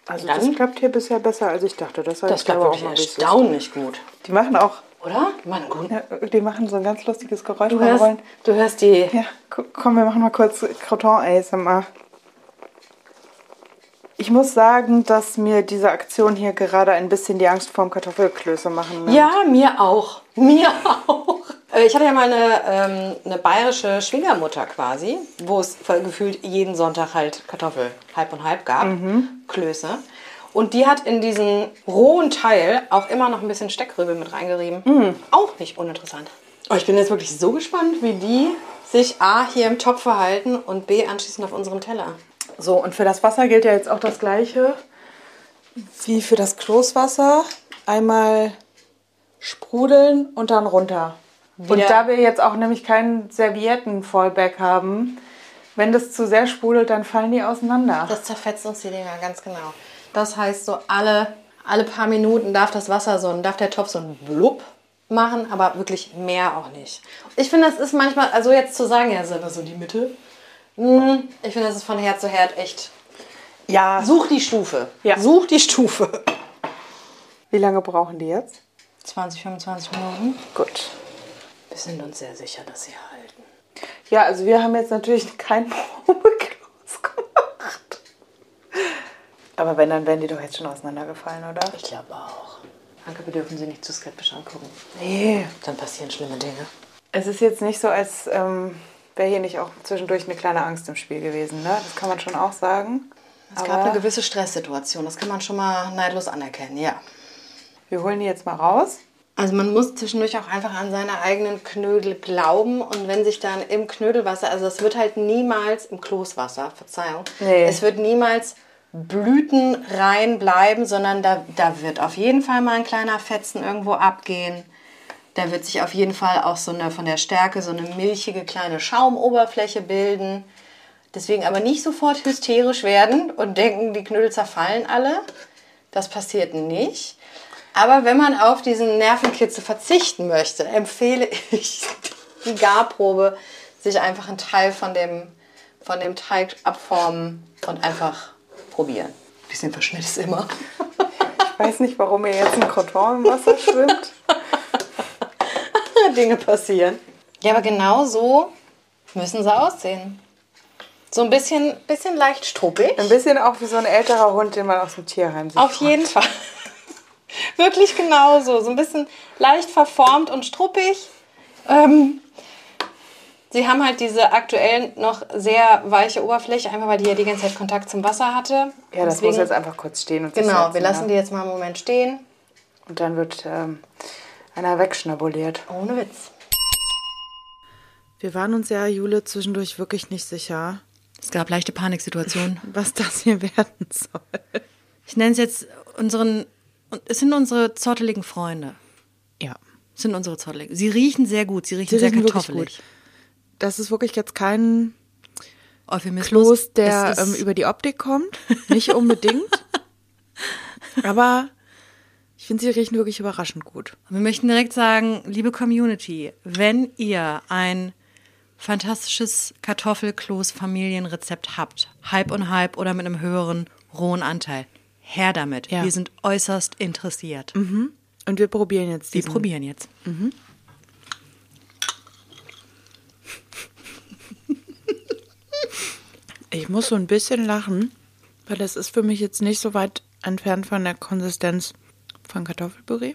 Also Dann- das klappt hier bisher besser, als ich dachte. Das, Das klappt wirklich erstaunlich gut. Die machen auch, Oder? Mann, gut. ja, die machen so ein ganz lustiges Geräusch Du hörst, du hörst die. Ja, komm, wir machen mal kurz Croton ASMR. Ich muss sagen, dass mir diese Aktion hier gerade ein bisschen die Angst vorm Kartoffelklöße machen. ne? Ja, mir auch. Mir auch. Äh, Ich hatte ja mal eine, ähm, eine bayerische Schwiegermutter quasi, wo es gefühlt jeden Sonntag halt Kartoffel halb und halb gab, Klöße. Und die hat in diesen rohen Teil auch immer noch ein bisschen Steckrübe mit reingerieben. Auch nicht uninteressant. Oh, ich bin jetzt wirklich so gespannt, wie die sich A hier im Topf verhalten und B anschließend auf unserem Teller. So, und für das Wasser gilt ja jetzt auch das Gleiche wie für das Kloßwasser. Einmal sprudeln und dann runter. Und Wieder- da wir jetzt auch nämlich keinen Servietten-Fallback haben, wenn das zu sehr sprudelt, dann fallen die auseinander. Das zerfetzt uns die Dinger, ganz genau. Das heißt, so alle, alle paar Minuten darf das Wasser so, ein- darf der Topf so ein Blub machen, aber wirklich mehr auch nicht. Ich finde, das ist manchmal, also jetzt zu sagen, ja, ist aber so die Mitte. Hm, Ich finde, das ist von Herd zu Herd echt. ja, Such die Stufe. Ja. Such die Stufe. wie lange brauchen die jetzt? 20, 25 Minuten. Gut. Wir sind uns sehr sicher, dass sie halten. Ja, also wir haben jetzt natürlich kein Probekloß gemacht. Aber wenn, dann wären die doch jetzt schon auseinandergefallen, oder? Ich glaube auch. Danke, wir dürfen sie nicht zu skeptisch angucken. Nee. Dann passieren schlimme Dinge. Es ist jetzt nicht so, als ähm, wäre hier nicht auch zwischendurch eine kleine Angst im Spiel gewesen, ne? Das kann man schon auch sagen. Es gab eine gewisse Stresssituation, das kann man schon mal neidlos anerkennen, ja. wir holen die jetzt mal raus. Also man muss zwischendurch auch einfach an seine eigenen Knödel glauben und wenn sich dann im Knödelwasser, also es wird halt niemals im Kloßwasser, Verzeihung, Nee. es wird niemals blütenrein bleiben, sondern da, da wird auf jeden Fall mal ein kleiner Fetzen irgendwo abgehen. Da wird sich auf jeden Fall auch so eine von der Stärke so eine milchige kleine Schaumoberfläche bilden. Deswegen aber nicht sofort hysterisch werden und denken, die Knödel zerfallen alle. Das passiert nicht. Aber wenn man auf diesen Nervenkitzel verzichten möchte, empfehle ich die Garprobe, sich einfach einen Teil von dem, von dem Teig abformen und einfach probieren. Ein bisschen Verschnitt ist immer. Ich weiß nicht, warum hier jetzt ein Croton im Wasser schwimmt. Dinge passieren. Ja, aber genau so müssen sie aussehen. So ein bisschen, bisschen leicht struppig. Ein bisschen auch wie so ein älterer Hund, den man aus dem Tierheim sieht. Auf jeden Fall. Wirklich genauso. So ein bisschen leicht verformt und struppig. Ähm, sie haben halt diese aktuell noch sehr weiche Oberfläche, einfach weil die ja die ganze Zeit Kontakt zum Wasser hatte. Ja, das Deswegen- muss jetzt einfach kurz stehen. Und Genau, wir lassen die jetzt mal einen Moment stehen. Und dann wird ähm, einer wegschnabuliert. Ohne Witz. Wir waren uns ja, Jule, zwischendurch wirklich nicht sicher, Es gab leichte Paniksituationen. was das hier werden soll. Ich nenne es jetzt unseren, es sind unsere zotteligen Freunde. Ja. Es sind unsere zotteligen. Sie riechen sehr gut, sie riechen Sie sehr riechen kartoffelig. gut. Das ist wirklich jetzt kein Euphemismus. Kloß, der ähm, über die Optik kommt. Nicht unbedingt. Aber finde, sie riechen wirklich überraschend gut. Wir möchten direkt sagen, liebe Community, wenn ihr ein fantastisches Kartoffelkloß-Familienrezept habt, halb und halb oder mit einem höheren rohen Anteil, her damit. Ja. Wir sind äußerst interessiert. Und wir probieren jetzt Wir diesen. probieren jetzt. Ich muss so ein bisschen lachen, weil das ist für mich jetzt nicht so weit entfernt von der Konsistenz von Kartoffelpüree.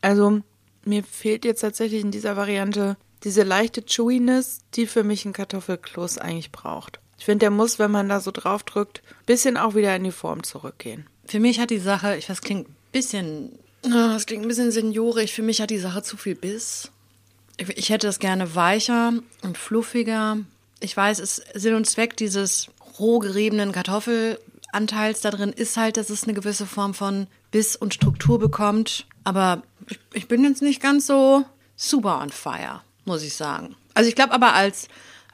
Also mir fehlt jetzt tatsächlich in dieser Variante diese leichte Chewiness, die für mich ein Kartoffelkloß eigentlich braucht. Ich finde, der muss, wenn man da so drauf drückt, bisschen auch wieder in die Form zurückgehen. Für mich hat die Sache, ich weiß, klingt ein bisschen, ah, es klingt ein bisschen seniorig, für mich hat die Sache zu viel Biss. Ich, hätte das gerne weicher und fluffiger. Ich weiß, es Sinn und Zweck dieses roh geriebenen Kartoffelanteils da drin ist halt, dass es eine gewisse Form von Biss und Struktur bekommt. Aber ich, ich bin jetzt nicht ganz so super on fire, muss ich sagen. Also ich glaube aber als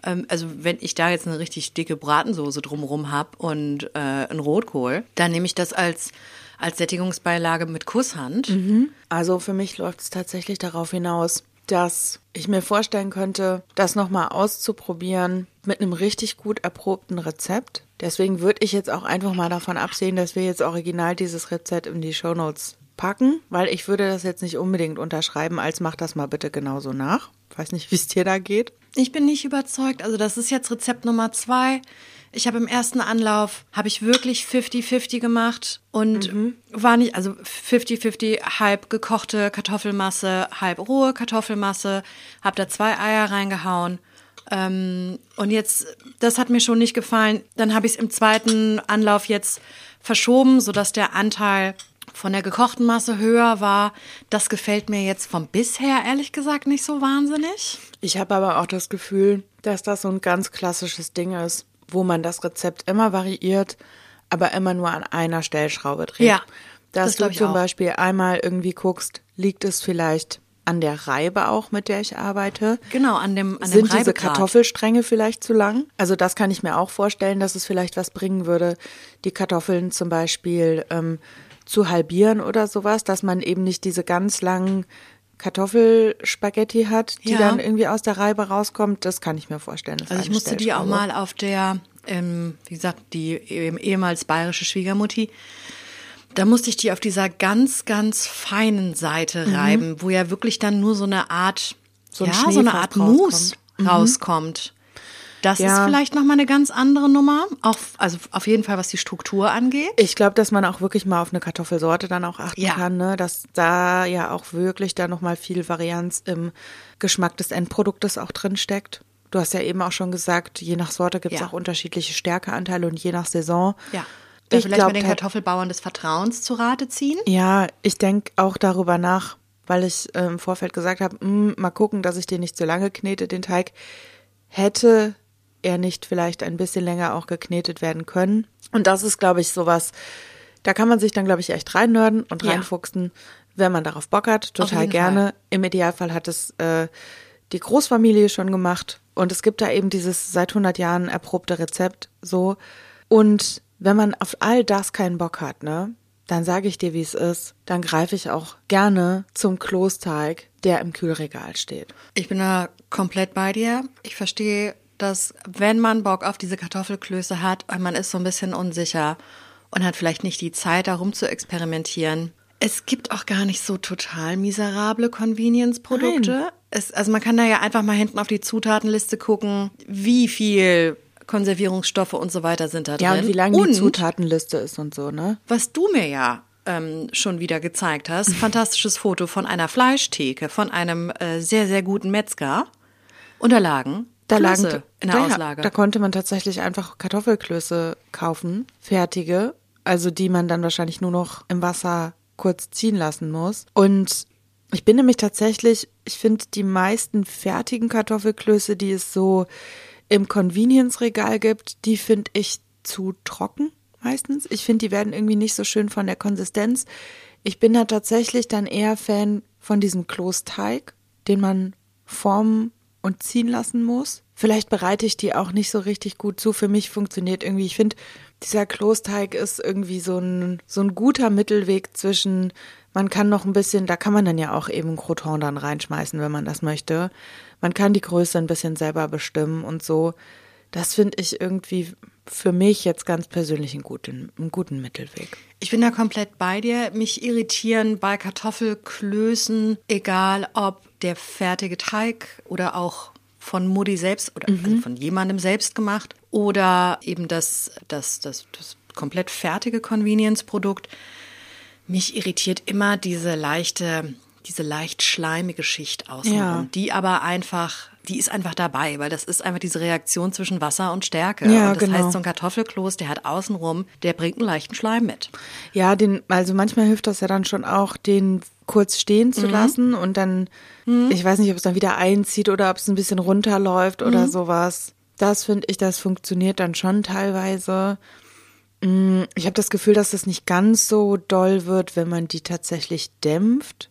ähm, also wenn ich da jetzt eine richtig dicke Bratensoße drumrum habe und äh, einen Rotkohl, dann nehme ich das als, als Sättigungsbeilage mit Kusshand. Also für mich läuft es tatsächlich darauf hinaus, dass ich mir vorstellen könnte, das nochmal auszuprobieren mit einem richtig gut erprobten Rezept. Deswegen würde ich jetzt auch einfach mal davon absehen, dass wir jetzt original dieses Rezept in die Shownotes packen, weil ich würde das jetzt nicht unbedingt unterschreiben, als mach das mal bitte genauso nach. Weiß nicht, wie es dir da geht. Ich bin nicht überzeugt. Also das ist jetzt Rezept Nummer zwei. Ich habe im ersten Anlauf, habe ich wirklich 50-50 gemacht und mhm. war nicht, also 50-50, halb gekochte Kartoffelmasse, halb rohe Kartoffelmasse, habe da zwei Eier reingehauen. Ähm, und jetzt, das hat mir schon nicht gefallen. Dann habe ich es im zweiten Anlauf jetzt verschoben, sodass der Anteil von der gekochten Masse höher war. Das gefällt mir jetzt vom bisher ehrlich gesagt nicht so wahnsinnig. Ich habe aber auch das Gefühl, dass das so ein ganz klassisches Ding ist wo man das Rezept immer variiert, aber immer nur an einer Stellschraube dreht. Ja. Dass das du zum auch. Beispiel einmal irgendwie guckst, liegt es vielleicht an der Reibe auch, mit der ich arbeite. Genau, an dem an Sind dem diese Kartoffelstränge vielleicht zu lang? Also das kann ich mir auch vorstellen, dass es vielleicht was bringen würde, die Kartoffeln zum Beispiel ähm, zu halbieren oder sowas, dass man eben nicht diese ganz langen Kartoffelspaghetti hat, die ja. dann irgendwie aus der Reibe rauskommt, das kann ich mir vorstellen. Also ich musste die auch mal auf der, ähm, wie gesagt, die ehemals bayerische Schwiegermutti, da musste ich die auf dieser ganz, ganz feinen Seite mhm. reiben, wo ja wirklich dann nur so eine Art, so, ja, so eine Art Mousse rauskommt. Mhm. rauskommt. Das ja. ist vielleicht nochmal eine ganz andere Nummer. Auch, also auf jeden Fall, was die Struktur angeht. Ich glaube, dass man auch wirklich mal auf eine Kartoffelsorte dann auch achten ja. kann, ne? dass da ja auch wirklich da nochmal viel Varianz im Geschmack des Endproduktes auch drin steckt. Du hast ja eben auch schon gesagt, je nach Sorte gibt es ja. auch unterschiedliche Stärkeanteile und je nach Saison. Ja. Da ich vielleicht glaub, den Kartoffelbauern des Vertrauens zu Rate ziehen? Ja, ich denke auch darüber nach, weil ich äh, im Vorfeld gesagt habe, hm, mal gucken, dass ich den nicht zu lange knete, den Teig. Hätte er nicht vielleicht ein bisschen länger auch geknetet werden können. Und das ist, glaube ich, sowas, da kann man sich dann, glaube ich, echt reinnörden und ja. reinfuchsen, wenn man darauf Bock hat. Total gerne. Fall. Im Idealfall hat es äh, die Großfamilie schon gemacht. Und es gibt da eben dieses seit 100 Jahren erprobte Rezept so. Und wenn man auf all das keinen Bock hat, ne, dann sage ich dir, wie es ist. Dann greife ich auch gerne zum Klosteig, der im Kühlregal steht. Ich bin da komplett bei dir. Ich verstehe dass wenn man Bock auf diese Kartoffelklöße hat man ist so ein bisschen unsicher und hat vielleicht nicht die Zeit, darum zu experimentieren, es gibt auch gar nicht so total miserable Convenience-Produkte. Also man kann da ja einfach mal hinten auf die Zutatenliste gucken, wie viel Konservierungsstoffe und so weiter sind da ja, drin. Ja, und wie lang und, die Zutatenliste ist und so, ne? Was du mir ja ähm, schon wieder gezeigt hast, fantastisches Foto von einer Fleischtheke, von einem äh, sehr, sehr guten Metzger. Unterlagen da lagen in der Auslage. Da konnte man tatsächlich einfach Kartoffelklöße kaufen, fertige, also die man dann wahrscheinlich nur noch im Wasser kurz ziehen lassen muss. Und ich bin nämlich tatsächlich, ich finde die meisten fertigen Kartoffelklöße, die es so im Convenience-Regal gibt, die finde ich zu trocken meistens. Ich finde, die werden irgendwie nicht so schön von der Konsistenz. Ich bin da tatsächlich dann eher Fan von diesem Kloßteig, den man formen und ziehen lassen muss. Vielleicht bereite ich die auch nicht so richtig gut zu. Für mich funktioniert irgendwie, ich finde, dieser Klosteig ist irgendwie so ein, so ein guter Mittelweg zwischen, man kann noch ein bisschen, da kann man dann ja auch eben Croton dann reinschmeißen, wenn man das möchte. Man kann die Größe ein bisschen selber bestimmen und so. Das finde ich irgendwie für mich jetzt ganz persönlich einen guten, einen guten Mittelweg. Ich bin da komplett bei dir. Mich irritieren bei Kartoffelklößen, egal ob der fertige Teig oder auch von Mutti selbst oder mhm. also von jemandem selbst gemacht oder eben das, das, das, das komplett fertige Convenience-Produkt. Mich irritiert immer diese leichte, diese leicht schleimige Schicht außenrum, ja. die aber einfach, die ist einfach dabei, weil das ist einfach diese Reaktion zwischen Wasser und Stärke. Ja, und das genau. heißt, so ein Kartoffelkloß, der hat außenrum, der bringt einen leichten Schleim mit. Ja, den, also manchmal hilft das ja dann schon auch, den kurz stehen zu mhm. lassen und dann, mhm. ich weiß nicht, ob es dann wieder einzieht oder ob es ein bisschen runterläuft oder mhm. sowas. Das finde ich, das funktioniert dann schon teilweise. Mm, ich habe das Gefühl, dass das nicht ganz so doll wird, wenn man die tatsächlich dämpft,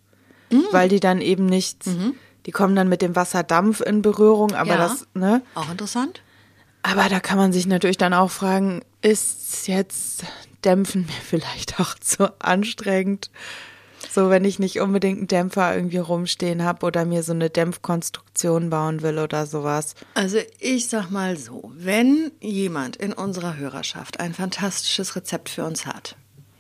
mhm. weil die dann eben nicht, mhm. Die kommen dann mit dem Wasserdampf in Berührung, aber ja, das, ne? Auch interessant. Aber da kann man sich natürlich dann auch fragen, ist jetzt Dämpfen mir vielleicht auch zu anstrengend? So, wenn ich nicht unbedingt einen Dämpfer irgendwie rumstehen habe oder mir so eine Dämpfkonstruktion bauen will oder sowas. Also ich sag mal so, wenn jemand in unserer Hörerschaft ein fantastisches Rezept für uns hat,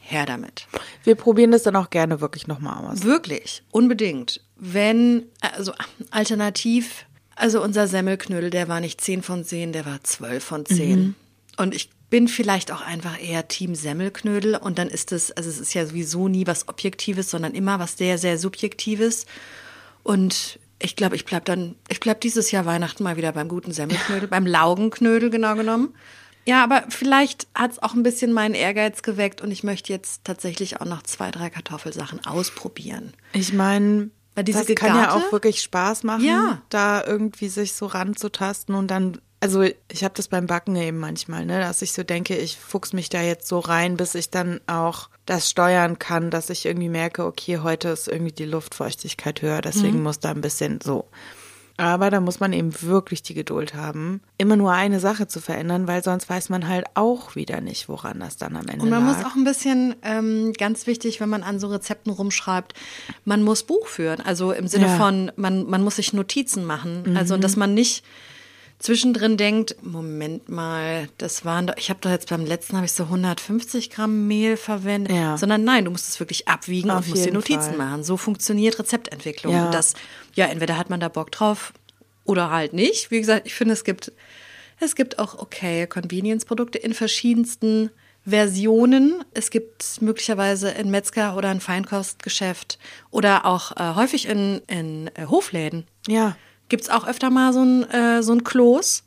her damit. Wir probieren das dann auch gerne wirklich nochmal aus. Wirklich, unbedingt. Wenn, also alternativ, also unser Semmelknödel, der war nicht 10 von 10, der war 12 von 10. Und ich bin vielleicht auch einfach eher Team Semmelknödel und dann ist es, also es ist ja sowieso nie was Objektives, sondern immer was sehr, sehr Subjektives. Und ich glaube, ich bleib dann, ich bleib dieses Jahr Weihnachten mal wieder beim guten Semmelknödel, beim Laugenknödel genau genommen. Ja, aber vielleicht hat es auch ein bisschen meinen Ehrgeiz geweckt und ich möchte jetzt tatsächlich auch noch zwei, drei Kartoffelsachen ausprobieren. Ich meine, das kann ja gegarte- auch wirklich Spaß machen, Ja. da irgendwie sich so ranzutasten und dann, also ich habe das beim Backen eben manchmal, ne, dass ich so denke, ich fuchs mich da jetzt so rein, bis ich dann auch das steuern kann, dass ich irgendwie merke, okay, heute ist irgendwie die Luftfeuchtigkeit höher, deswegen muss da ein bisschen so. Aber da muss man eben wirklich die Geduld haben, immer nur eine Sache zu verändern, weil sonst weiß man halt auch wieder nicht, woran das dann am Ende Und man lag. muss auch ein bisschen, ähm, ganz wichtig, wenn man an so Rezepten rumschreibt, man muss Buch führen. Also im Sinne Ja. Mhm. von, man, man muss sich Notizen machen. Also, dass man nicht zwischendrin denkt, Moment mal, das waren doch, ich habe doch jetzt beim letzten habe ich so 150 Gramm Mehl verwendet, Ja. sondern nein, du musst es wirklich abwiegen Auf und musst dir Notizen Fall. machen. So funktioniert Rezeptentwicklung. Ja. Und das, ja, entweder hat man da Bock drauf oder halt nicht. Wie gesagt, ich finde, es gibt, es gibt auch okay Convenience-Produkte in verschiedensten Versionen. Es gibt möglicherweise in Metzger oder ein Feinkostgeschäft oder auch äh, häufig in, in äh, Hofläden. ja. Gibt's auch öfter mal so ein, äh, so ein Kloß.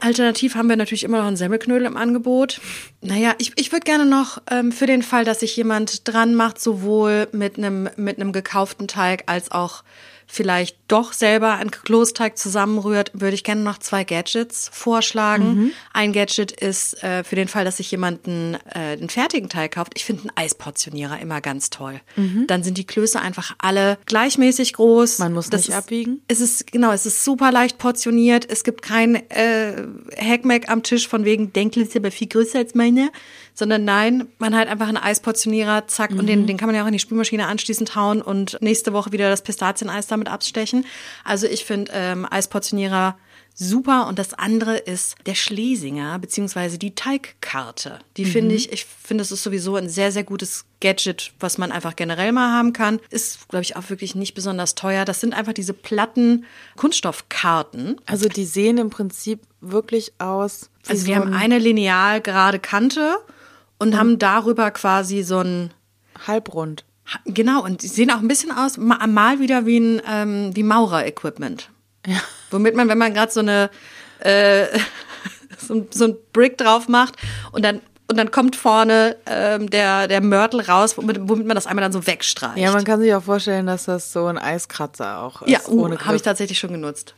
Alternativ haben wir natürlich immer noch einen Semmelknödel im Angebot. Naja, ich, ich würde gerne noch ähm, für den Fall, dass sich jemand dran macht, sowohl mit einem mit einem gekauften Teig als auch vielleicht doch selber einen Kloßteig zusammenrührt, würde ich gerne noch zwei Gadgets vorschlagen. Ein Gadget ist äh, für den Fall, dass sich jemand einen, äh, einen fertigen Teig kauft. Ich finde einen Eisportionierer immer ganz toll. Dann sind die Klöße einfach alle gleichmäßig groß. Man muss Das nicht ist, abwiegen? Es ist, genau, es ist super leicht portioniert. Es gibt kein äh, Hackmack am Tisch von wegen, Denkel ist aber viel größer als meine. Sondern nein, man hat einfach einen Eisportionierer, zack, und Mhm. den, den kann man ja auch in die Spülmaschine anschließend hauen und nächste Woche wieder das Pistazieneis damit abstechen. Also ich finde ähm, Eisportionierer super. Und das andere ist der Schlesinger, beziehungsweise die Teigkarte. Die Mhm. finde ich, ich finde, das ist sowieso ein sehr, sehr gutes Gadget, was man einfach generell mal haben kann. Ist, glaube ich, auch wirklich nicht besonders teuer. Das sind einfach diese platten Kunststoffkarten. Also die sehen im Prinzip wirklich aus. Also so wir haben ein eine lineal gerade Kante und haben darüber quasi so ein Halbrund. Genau, und die sehen auch ein bisschen aus, ma- mal wieder wie ein ähm, wie Maurer-Equipment. Ja. Womit man, wenn man gerade so eine äh, so, ein- so ein Brick drauf macht und dann und dann kommt vorne ähm, der der Mörtel raus, womit, womit man das einmal dann so wegstreicht. Ja, man kann sich auch vorstellen, dass das so ein Eiskratzer auch ist. Ja, uh, habe ich tatsächlich schon genutzt.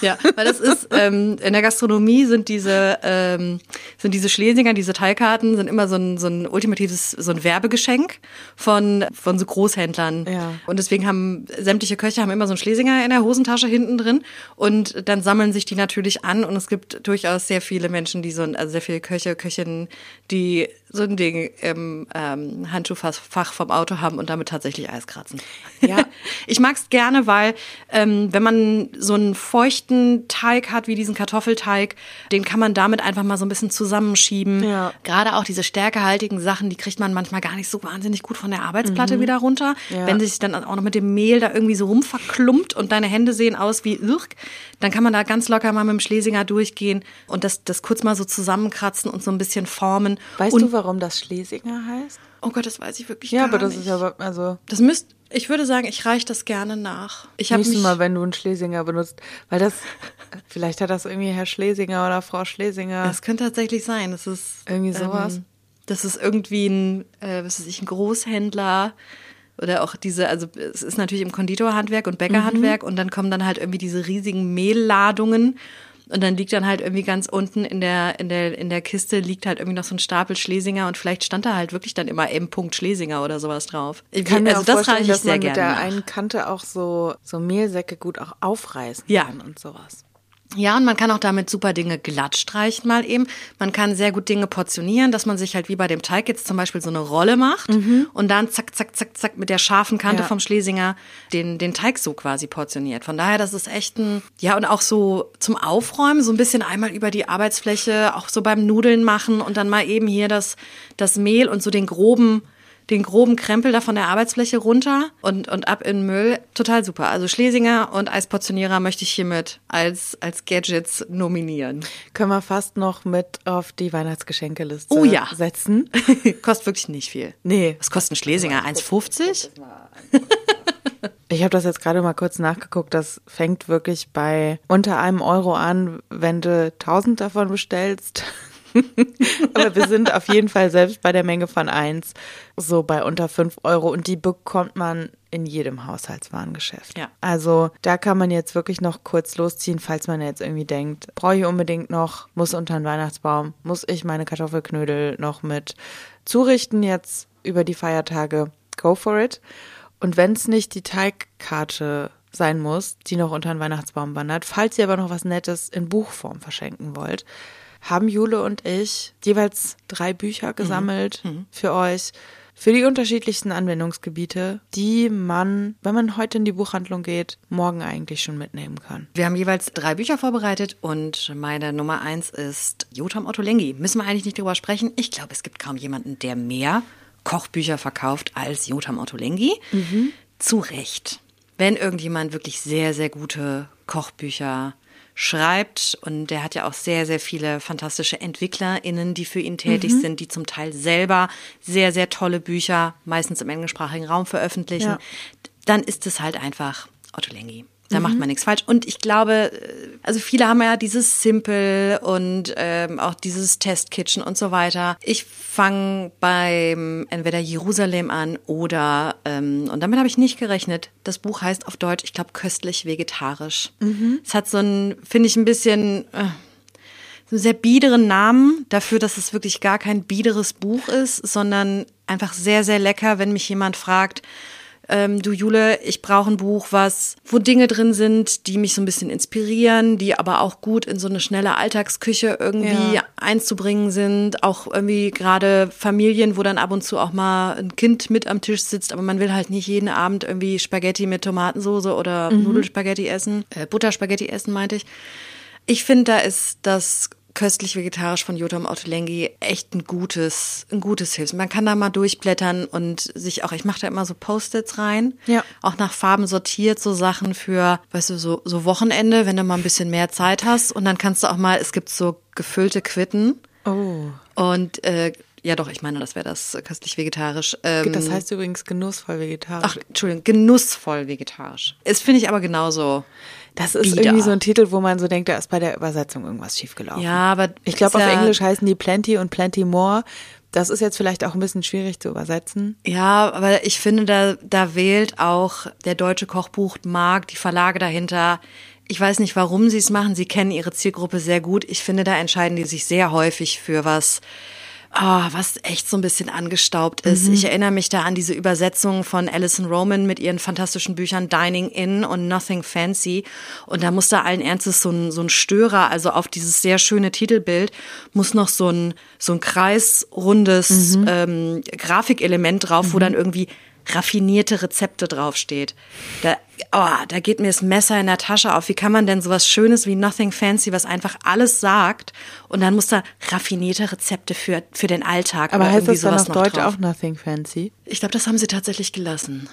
Ja, weil das ist, ähm, in der Gastronomie sind diese, ähm, sind diese Schlesinger, diese Teilkarten, sind immer so ein, so ein ultimatives, so ein Werbegeschenk von, von so Großhändlern. Ja. Und deswegen haben sämtliche Köche haben immer so einen Schlesinger in der Hosentasche hinten drin und dann sammeln sich die natürlich an und es gibt durchaus sehr viele Menschen, die so ein, also sehr viele Köche, Köchinnen, die so ein Ding im ähm, Handschuhfach vom Auto haben und damit tatsächlich Eis kratzen. Ja. Ich mag's gerne, weil ähm, wenn man so einen feuchten Teig hat wie diesen Kartoffelteig, den kann man damit einfach mal so ein bisschen zusammenschieben. Ja. Gerade auch diese stärkehaltigen Sachen, die kriegt man manchmal gar nicht so wahnsinnig gut von der Arbeitsplatte wieder runter. Mhm. Ja. Wenn sich dann auch noch mit dem Mehl da irgendwie so rumverklumpt und deine Hände sehen aus wie Irk, dann kann man da ganz locker mal mit dem Schlesinger durchgehen und das, das kurz mal so zusammenkratzen und so ein bisschen formen. Weißt und, du, warum das Schlesinger heißt? Oh Gott, das weiß ich wirklich Ja, gar aber das nicht. ist ja, also Das müsst, ich würde sagen, ich reiche das gerne nach. Ich habe nächstes Mal, wenn du einen Schlesinger benutzt, weil das, vielleicht hat das irgendwie Herr Schlesinger oder Frau Schlesinger. Das könnte tatsächlich sein. Das ist Irgendwie sowas. Ähm, das ist irgendwie ein, äh, was weiß ich, ein Großhändler oder auch diese, also es ist natürlich im Konditorhandwerk und Bäckerhandwerk Mhm. und dann kommen dann halt irgendwie diese riesigen Mehlladungen und dann liegt dann halt irgendwie ganz unten in der in der in der Kiste liegt halt irgendwie noch so ein Stapel Schlesinger und vielleicht stand da halt wirklich dann immer M. Schlesinger oder sowas drauf. Ich kann mir also auch das vorstellen, dass sehr man mit der nach. einen Kante auch so, so Mehlsäcke gut auch aufreißen Ja. kann und sowas. Ja, und man kann auch damit super Dinge glatt streichen mal eben. Man kann sehr gut Dinge portionieren, dass man sich halt wie bei dem Teig jetzt zum Beispiel so eine Rolle macht und dann zack, zack, zack, zack mit der scharfen Kante Ja. vom Schlesinger den, den Teig so quasi portioniert. Von daher, das ist echt ein, ja, und auch so zum Aufräumen, so ein bisschen einmal über die Arbeitsfläche, auch so beim Nudeln machen und dann mal eben hier das, das Mehl und so den groben, den groben Krempel da von der Arbeitsfläche runter und, und ab in den Müll. Total super. Also Schlesinger und Eisportionierer möchte ich hiermit als, als Gadgets nominieren. Können wir fast noch mit auf die Weihnachtsgeschenkeliste Oh ja. setzen? Kostet wirklich nicht viel. Nee. Was kostet ein Schlesinger? 1,50? Ich habe das jetzt gerade mal kurz nachgeguckt. Das fängt wirklich bei unter einem Euro an, wenn du 1000 davon bestellst. Aber wir sind auf jeden Fall selbst bei der Menge von eins so bei unter 5 Euro und die bekommt man in jedem Haushaltswarengeschäft. Ja. Also da kann man jetzt wirklich noch kurz losziehen, falls man jetzt irgendwie denkt, brauche ich unbedingt noch, muss unter den Weihnachtsbaum, muss ich meine Kartoffelknödel noch mit zurichten jetzt über die Feiertage. Go for it. Und wenn es nicht die Teigkarte sein muss, die noch unter den Weihnachtsbaum wandert, falls ihr aber noch was Nettes in Buchform verschenken wollt, haben Jule und ich jeweils drei Bücher gesammelt für euch, für die unterschiedlichsten Anwendungsgebiete, die man, wenn man heute in die Buchhandlung geht, morgen eigentlich schon mitnehmen kann. Wir haben jeweils drei Bücher vorbereitet und meine Nummer eins ist Jotam Ottolenghi. Müssen wir eigentlich nicht drüber sprechen. Ich glaube, es gibt kaum jemanden, der mehr Kochbücher verkauft als Jotam Ottolenghi. Zu Recht. Wenn irgendjemand wirklich sehr, sehr gute Kochbücher schreibt und der hat ja auch sehr, sehr viele fantastische EntwicklerInnen, die für ihn tätig sind, die zum Teil selber sehr, sehr tolle Bücher, meistens im englischsprachigen Raum veröffentlichen, Ja. dann ist es halt einfach Otto Lengi. Da macht man nichts falsch. Und ich glaube, äh, also viele haben ja dieses Simple und ähm, auch dieses Test Kitchen und so weiter. Ich fange beim entweder Jerusalem an oder, ähm, und damit habe ich nicht gerechnet, das Buch heißt auf Deutsch, ich glaube, köstlich vegetarisch. Es hat so ein, finde ich, ein bisschen... Äh, so einen sehr biederen Namen dafür, dass es wirklich gar kein biederes Buch ist, sondern einfach sehr, sehr lecker, wenn mich jemand fragt, ähm, du Jule, ich brauche ein Buch, was, wo Dinge drin sind, die mich so ein bisschen inspirieren, die aber auch gut in so eine schnelle Alltagsküche irgendwie Ja. einzubringen sind. Auch irgendwie gerade Familien, wo dann ab und zu auch mal ein Kind mit am Tisch sitzt, aber man will halt nicht jeden Abend irgendwie Spaghetti mit Tomatensoße oder Nudelspaghetti essen, äh, Butterspaghetti essen, meinte ich. Ich finde, da ist das köstlich vegetarisch von Jotam Ottolenghi echt ein gutes, ein gutes Hilfs. Man kann da mal durchblättern und sich auch, ich mache da immer so Post-its rein, Ja. auch nach Farben sortiert, so Sachen für, weißt du, so, so Wochenende, wenn du mal ein bisschen mehr Zeit hast und dann kannst du auch mal, es gibt so gefüllte Quitten Oh. und äh, ja doch, ich meine, das wäre das köstlich vegetarisch. Ähm, Das heißt übrigens genussvoll vegetarisch. ach, Entschuldigung, genussvoll vegetarisch. Es finde ich aber genauso. Das ist Bieder. irgendwie so ein Titel, wo man so denkt, da ist bei der Übersetzung irgendwas schiefgelaufen. Ja, aber Ich glaube, auf ja- Englisch heißen die Plenty und Plenty More. Das ist jetzt vielleicht auch ein bisschen schwierig zu übersetzen. Ja, aber ich finde, da, da wählt auch der deutsche Kochbuchmarkt, die Verlage dahinter. Ich weiß nicht, warum sie es machen. Sie kennen ihre Zielgruppe sehr gut. Ich finde, da entscheiden die sich sehr häufig für was, ah, was echt so ein bisschen angestaubt ist. Ich erinnere mich da an diese Übersetzung von Alison Roman mit ihren fantastischen Büchern Dining In und Nothing Fancy. Und da muss da allen Ernstes so ein, so ein Störer, also auf dieses sehr schöne Titelbild, muss noch so ein, so ein kreisrundes ähm, Grafikelement drauf, wo dann irgendwie raffinierte Rezepte draufsteht. Da, oh, da geht mir das Messer in der Tasche auf. Wie kann man denn sowas Schönes wie Nothing Fancy, was einfach alles sagt, und dann muss da raffinierte Rezepte für, für den Alltag Aber oder heißt irgendwie das dann auf noch Deutsch drauf. auch Nothing Fancy? Ich glaube, das haben sie tatsächlich gelassen.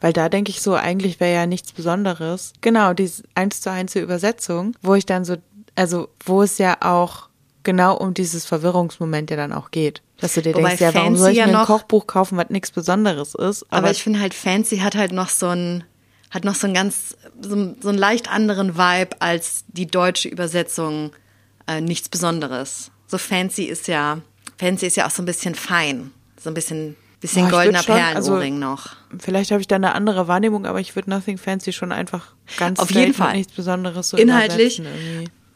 Weil da denke ich so, eigentlich wäre ja nichts Besonderes. Genau, diese eins zu eins Übersetzung, wo ich dann so, also wo es ja auch genau um dieses Verwirrungsmoment ja dann auch geht. Dass du dir Wobei denkst, ja, warum Fancy soll ich ja mir ein noch- Kochbuch kaufen, was nichts Besonderes ist? Aber, ich finde halt, Fancy hat halt noch so ein, hat noch so einen ganz, so, so einen leicht anderen Vibe als die deutsche Übersetzung äh, nichts Besonderes. So Fancy ist ja, Fancy ist ja auch so ein bisschen fein. So ein bisschen, bisschen Boah, goldener schon, Perlenohrring also, noch. Vielleicht habe ich da eine andere Wahrnehmung, aber ich würde Nothing Fancy schon einfach ganz Auf jeden Fall. nichts Besonderes so Inhaltlich.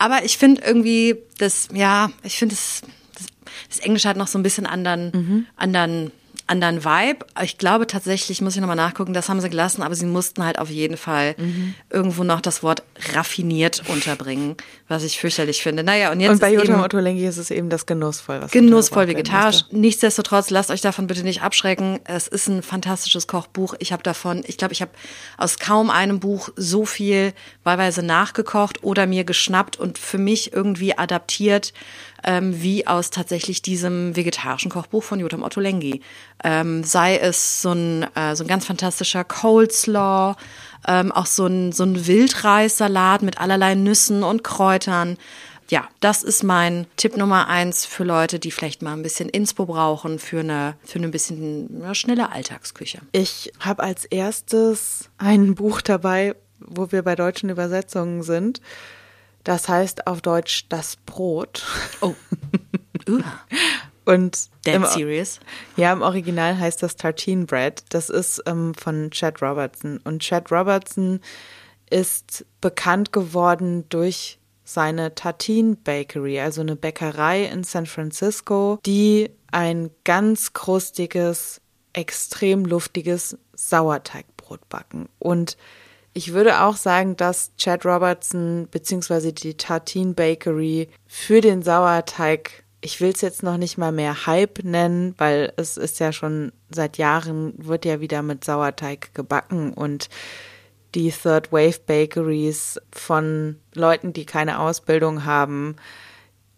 Aber ich finde irgendwie, das, ja, ich finde das, das, das Englische hat noch so ein bisschen anderen, Mhm. anderen, anderen Vibe. Ich glaube tatsächlich, muss ich nochmal nachgucken, das haben sie gelassen, aber sie mussten halt auf jeden Fall mhm. irgendwo noch das Wort raffiniert unterbringen, was ich fürchterlich finde. Naja, und jetzt. Und bei Jutta Ottolenghi ist es eben das genussvoll, was Genussvoll vegetarisch. Nichtsdestotrotz, lasst euch davon bitte nicht abschrecken. Es ist ein fantastisches Kochbuch. Ich habe davon, ich glaube, ich habe aus kaum einem Buch so viel wahlweise nachgekocht oder mir geschnappt und für mich irgendwie adaptiert ähm, wie aus tatsächlich diesem vegetarischen Kochbuch von Jotam Ottolenghi. Ähm, sei es so ein, äh, so ein ganz fantastischer Coleslaw, ähm, auch so ein, so ein Wildreissalat mit allerlei Nüssen und Kräutern. Ja, das ist mein Tipp Nummer eins für Leute, die vielleicht mal ein bisschen Inspo brauchen für eine, für eine bisschen ja, schnelle Alltagsküche. Ich habe als erstes ein Buch dabei, wo wir bei deutschen Übersetzungen sind. Das heißt auf Deutsch das Brot. Oh. Uh. Und Dead im, serious? Ja, im Original heißt das Tartine Bread. Das ist ähm, von Chad Robertson. Und Chad Robertson ist bekannt geworden durch seine Tartine Bakery, also eine Bäckerei in San Francisco, die ein ganz krustiges, extrem luftiges Sauerteigbrot backen. Und ich würde auch sagen, dass Chad Robertson bzw. die Tartine Bakery für den Sauerteig, ich will es jetzt noch nicht mal mehr Hype nennen, weil es ist ja schon seit Jahren, wird ja wieder mit Sauerteig gebacken und die Third Wave Bakeries von Leuten, die keine Ausbildung haben,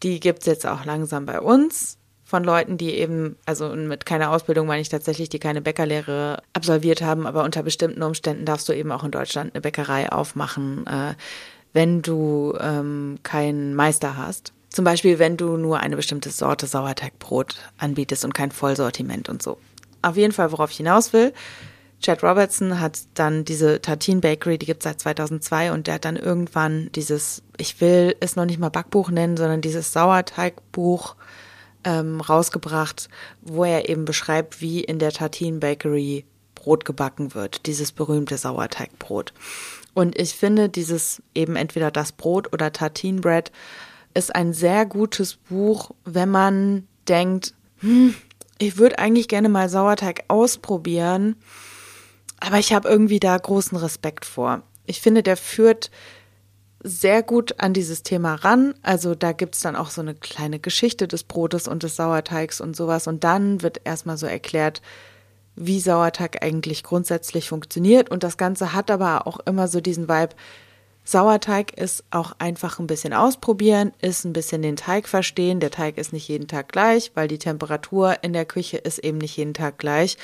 die gibt es jetzt auch langsam bei uns von Leuten, die eben, also mit keiner Ausbildung meine ich tatsächlich, die keine Bäckerlehre absolviert haben, aber unter bestimmten Umständen darfst du eben auch in Deutschland eine Bäckerei aufmachen, äh, wenn du ähm, keinen Meister hast. Zum Beispiel, wenn du nur eine bestimmte Sorte Sauerteigbrot anbietest und kein Vollsortiment und so. Auf jeden Fall, worauf ich hinaus will, Chad Robertson hat dann diese Tartine Bakery, die gibt es seit 2002 und der hat dann irgendwann dieses, ich will es noch nicht mal Backbuch nennen, sondern dieses Sauerteigbuch ähm, rausgebracht, wo er eben beschreibt, wie in der Tartine Bakery Brot gebacken wird, dieses berühmte Sauerteigbrot. Und ich finde, dieses eben entweder das Brot oder Tartine Bread ist ein sehr gutes Buch, wenn man denkt, hm, ich würde eigentlich gerne mal Sauerteig ausprobieren, aber ich habe irgendwie da großen Respekt vor. Ich finde, der führt sehr gut an dieses Thema ran. Also da gibt's dann auch so eine kleine Geschichte des Brotes und des Sauerteigs und sowas. Und dann wird erstmal so erklärt, wie Sauerteig eigentlich grundsätzlich funktioniert. Und das Ganze hat aber auch immer so diesen Vibe, Sauerteig ist auch einfach ein bisschen ausprobieren, ist ein bisschen den Teig verstehen. Der Teig ist nicht jeden Tag gleich, weil die Temperatur in der Küche ist eben nicht jeden Tag gleich.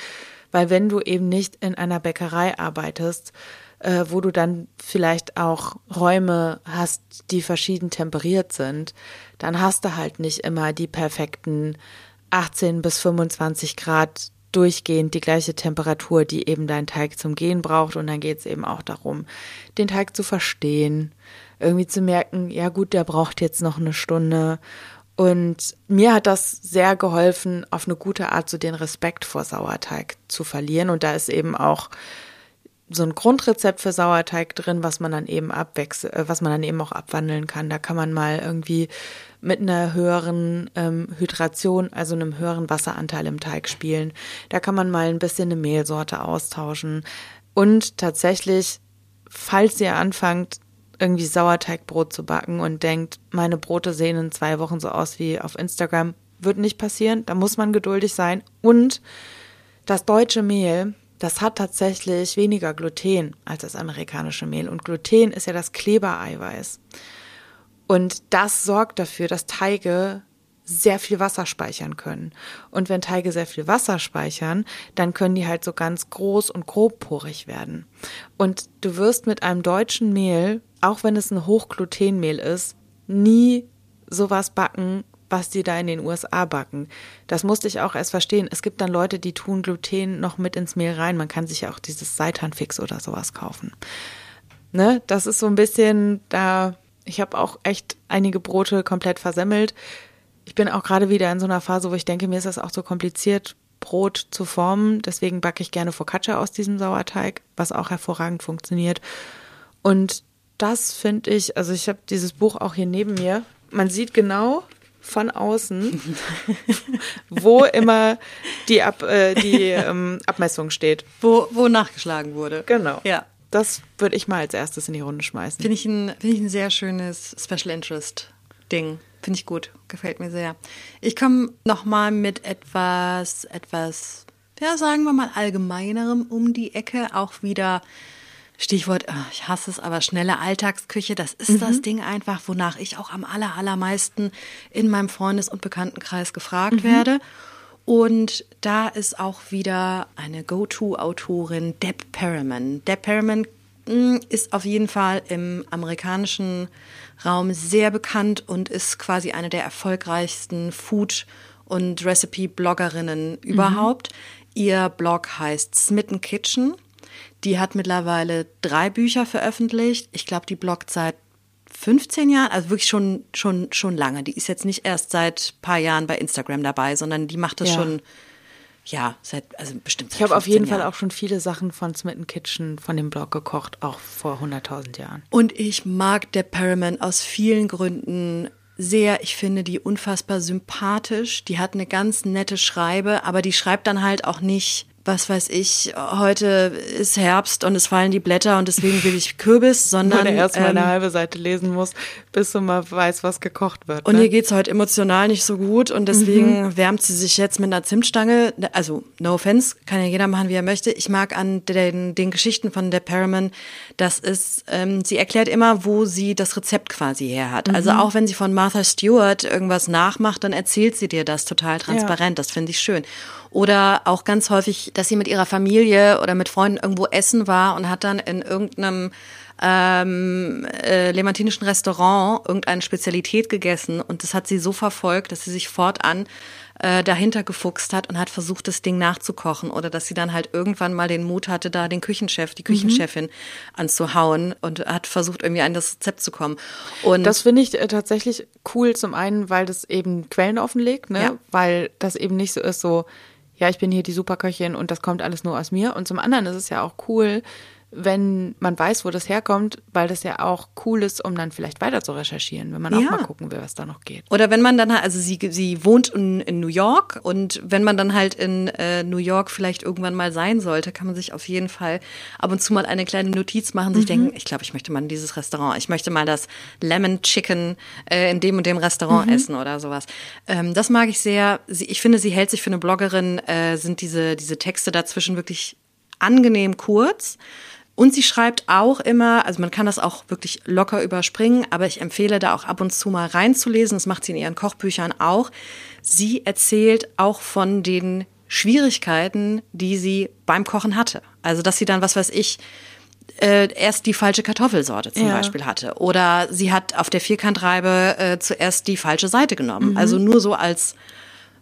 Weil wenn du eben nicht in einer Bäckerei arbeitest, äh, wo du dann vielleicht auch Räume hast, die verschieden temperiert sind, dann hast du halt nicht immer die perfekten 18 bis 25 Grad durchgehend die gleiche Temperatur, die eben dein Teig zum Gehen braucht. Und dann geht es eben auch darum, den Teig zu verstehen, irgendwie zu merken, ja gut, der braucht jetzt noch eine Stunde. Und mir hat das sehr geholfen, auf eine gute Art so den Respekt vor Sauerteig zu verlieren. Und da ist eben auch so ein Grundrezept für Sauerteig drin, was man dann eben abwechselt, äh, was man dann eben auch abwandeln kann. Da kann man mal irgendwie mit einer höheren ähm, Hydration, also einem höheren Wasseranteil im Teig spielen. Da kann man mal ein bisschen eine Mehlsorte austauschen. Und tatsächlich, falls ihr anfangt, irgendwie Sauerteigbrot zu backen und denkt, meine Brote sehen in zwei Wochen so aus wie auf Instagram, wird nicht passieren. Da muss man geduldig sein. Und das deutsche Mehl, das hat tatsächlich weniger Gluten als das amerikanische Mehl. Und Gluten ist ja das Klebereiweiß. Und das sorgt dafür, dass Teige sehr viel Wasser speichern können. Und wenn Teige sehr viel Wasser speichern, dann können die halt so ganz groß und grobporig werden. Und du wirst mit einem deutschen Mehl, auch wenn es ein Hochglutenmehl ist, nie sowas backen, was die da in den USA backen. Das musste ich auch erst verstehen. Es gibt dann Leute, die tun Gluten noch mit ins Mehl rein. Man kann sich ja auch dieses Seitanfix oder sowas kaufen. Ne? Das ist so ein bisschen da. Ich habe auch echt einige Brote komplett versemmelt. Ich bin auch gerade wieder in so einer Phase, wo ich denke, mir ist das auch so kompliziert, Brot zu formen. Deswegen backe ich gerne Focaccia aus diesem Sauerteig, was auch hervorragend funktioniert. Und das finde ich, also ich habe dieses Buch auch hier neben mir. Man sieht genau, von außen, wo immer die, Ab, äh, die ähm, Abmessung steht. Wo, wo nachgeschlagen wurde. Genau. Ja. Das würde ich mal als erstes in die Runde schmeißen. Finde ich, ein, find ich ein sehr schönes Special Interest Ding. Finde ich gut. Gefällt mir sehr. Ich komme nochmal mit etwas, etwas, ja, sagen wir mal, allgemeinerem um die Ecke. Auch wieder Stichwort, ah, ich hasse es, aber schnelle Alltagsküche, das ist mhm. das Ding einfach, wonach ich auch am aller, allermeisten in meinem Freundes- und Bekanntenkreis gefragt mhm. werde. Und da ist auch wieder eine Go-To-Autorin, Deb Perriman. Deb Perriman hm, ist auf jeden Fall im amerikanischen Raum sehr bekannt und ist quasi eine der erfolgreichsten Food- und Recipe-Bloggerinnen mhm. überhaupt. Ihr Blog heißt Smitten Kitchen. Die hat mittlerweile drei Bücher veröffentlicht. Ich glaube, die bloggt seit 15 Jahren, also wirklich schon, schon, schon lange. Die ist jetzt nicht erst seit ein paar Jahren bei Instagram dabei, sondern die macht das ja. schon, ja, seit, also bestimmt seit Ich habe auf jeden Jahren. Fall auch schon viele Sachen von Smitten Kitchen, von dem Blog gekocht, auch vor 100.000 Jahren. Und ich mag der Perriman aus vielen Gründen sehr. Ich finde die unfassbar sympathisch. Die hat eine ganz nette Schreibe, aber die schreibt dann halt auch nicht was weiß ich, heute ist Herbst und es fallen die Blätter und deswegen will ich Kürbis, sondern. Wenn er erst mal ähm, eine halbe Seite lesen muss, bis du mal weißt, was gekocht wird. Und ne? ihr geht's heute emotional nicht so gut und deswegen mhm. wärmt sie sich jetzt mit einer Zimtstange. Also, no offense, kann ja jeder machen, wie er möchte. Ich mag an den, den Geschichten von der Perriman, das ist, ähm, sie erklärt immer, wo sie das Rezept quasi her hat. Also mhm. Also auch wenn sie von Martha Stewart irgendwas nachmacht, dann erzählt sie dir das total transparent. Ja. Das finde ich schön. Oder auch ganz häufig, dass sie mit ihrer Familie oder mit Freunden irgendwo essen war und hat dann in irgendeinem ähm, äh, levantinischen Restaurant irgendeine Spezialität gegessen und das hat sie so verfolgt, dass sie sich fortan äh, dahinter gefuchst hat und hat versucht, das Ding nachzukochen oder dass sie dann halt irgendwann mal den Mut hatte, da den Küchenchef, die Küchenchefin mhm. anzuhauen und hat versucht, irgendwie an das Rezept zu kommen. Und das finde ich äh, tatsächlich cool, zum einen, weil das eben Quellen offenlegt, ne? Ja. weil das eben nicht so ist, so ja, ich bin hier die Superköchin und das kommt alles nur aus mir. Und zum anderen ist es ja auch cool, wenn man weiß, wo das herkommt, weil das ja auch cool ist, um dann vielleicht weiter zu recherchieren, wenn man auch mal gucken will, was da noch geht. Oder wenn man dann halt, also sie, sie wohnt in, in New York und wenn man dann halt in äh, New York vielleicht irgendwann mal sein sollte, kann man sich auf jeden Fall ab und zu mal eine kleine Notiz machen, sich mhm. denken, ich glaube, ich möchte mal in dieses Restaurant, ich möchte mal das Lemon Chicken äh, in dem und dem Restaurant mhm. essen oder sowas. Ähm, das mag ich sehr. Sie, ich finde, sie hält sich für eine Bloggerin, äh, sind diese, diese Texte dazwischen wirklich angenehm kurz. Und sie schreibt auch immer, also man kann das auch wirklich locker überspringen, aber ich empfehle da auch ab und zu mal reinzulesen. Das macht sie in ihren Kochbüchern auch. Sie erzählt auch von den Schwierigkeiten, die sie beim Kochen hatte. Also, dass sie dann, was weiß ich, äh, erst die falsche Kartoffelsorte zum ja. Beispiel hatte. Oder sie hat auf der Vierkantreibe äh, zuerst die falsche Seite genommen. Mhm. Also nur so als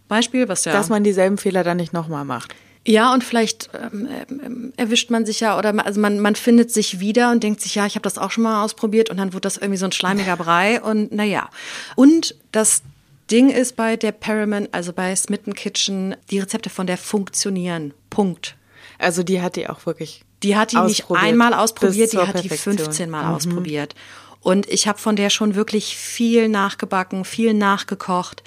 Beispiel, was ja. Dass man dieselben Fehler dann nicht nochmal macht. Ja, und vielleicht ähm, ähm, erwischt man sich ja oder man, also man, man findet sich wieder und denkt sich, ja, ich habe das auch schon mal ausprobiert und dann wurde das irgendwie so ein schleimiger Brei und naja. Und das Ding ist bei der Perriman, also bei Smitten Kitchen, die Rezepte von der funktionieren. Punkt. Also die hat die auch wirklich. Die hat die nicht einmal ausprobiert, die hat die 15 Mal mhm. ausprobiert. Und ich habe von der schon wirklich viel nachgebacken, viel nachgekocht.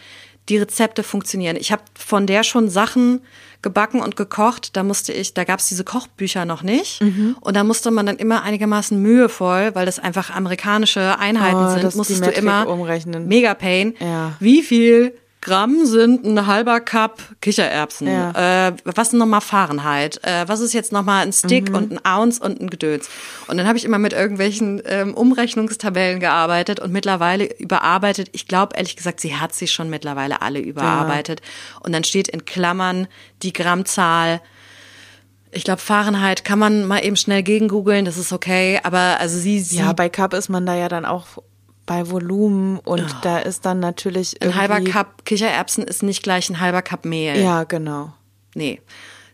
Die Rezepte funktionieren. Ich habe von der schon Sachen gebacken und gekocht. Da musste ich, da gab es diese Kochbücher noch nicht. Mhm. Und da musste man dann immer einigermaßen mühevoll, weil das einfach amerikanische Einheiten oh, sind, musstest du immer umrechnen. Mega Pain. Ja. Wie viel Gramm sind ein halber Cup Kichererbsen. Ja. Äh, was sind nochmal Fahrenheit? Äh, was ist jetzt nochmal ein Stick mhm. und ein Ounce und ein Gedöns? Und dann habe ich immer mit irgendwelchen ähm, Umrechnungstabellen gearbeitet und mittlerweile überarbeitet. Ich glaube ehrlich gesagt, sie hat sie schon mittlerweile alle überarbeitet. Ja. Und dann steht in Klammern die Grammzahl. Ich glaube, Fahrenheit kann man mal eben schnell gegen googeln, das ist okay, aber also sie, sie. Ja, bei Cup ist man da ja dann auch bei Volumen und oh. da ist dann natürlich ein halber Cup Kichererbsen ist nicht gleich ein halber Cup Mehl. Ja, genau. Nee.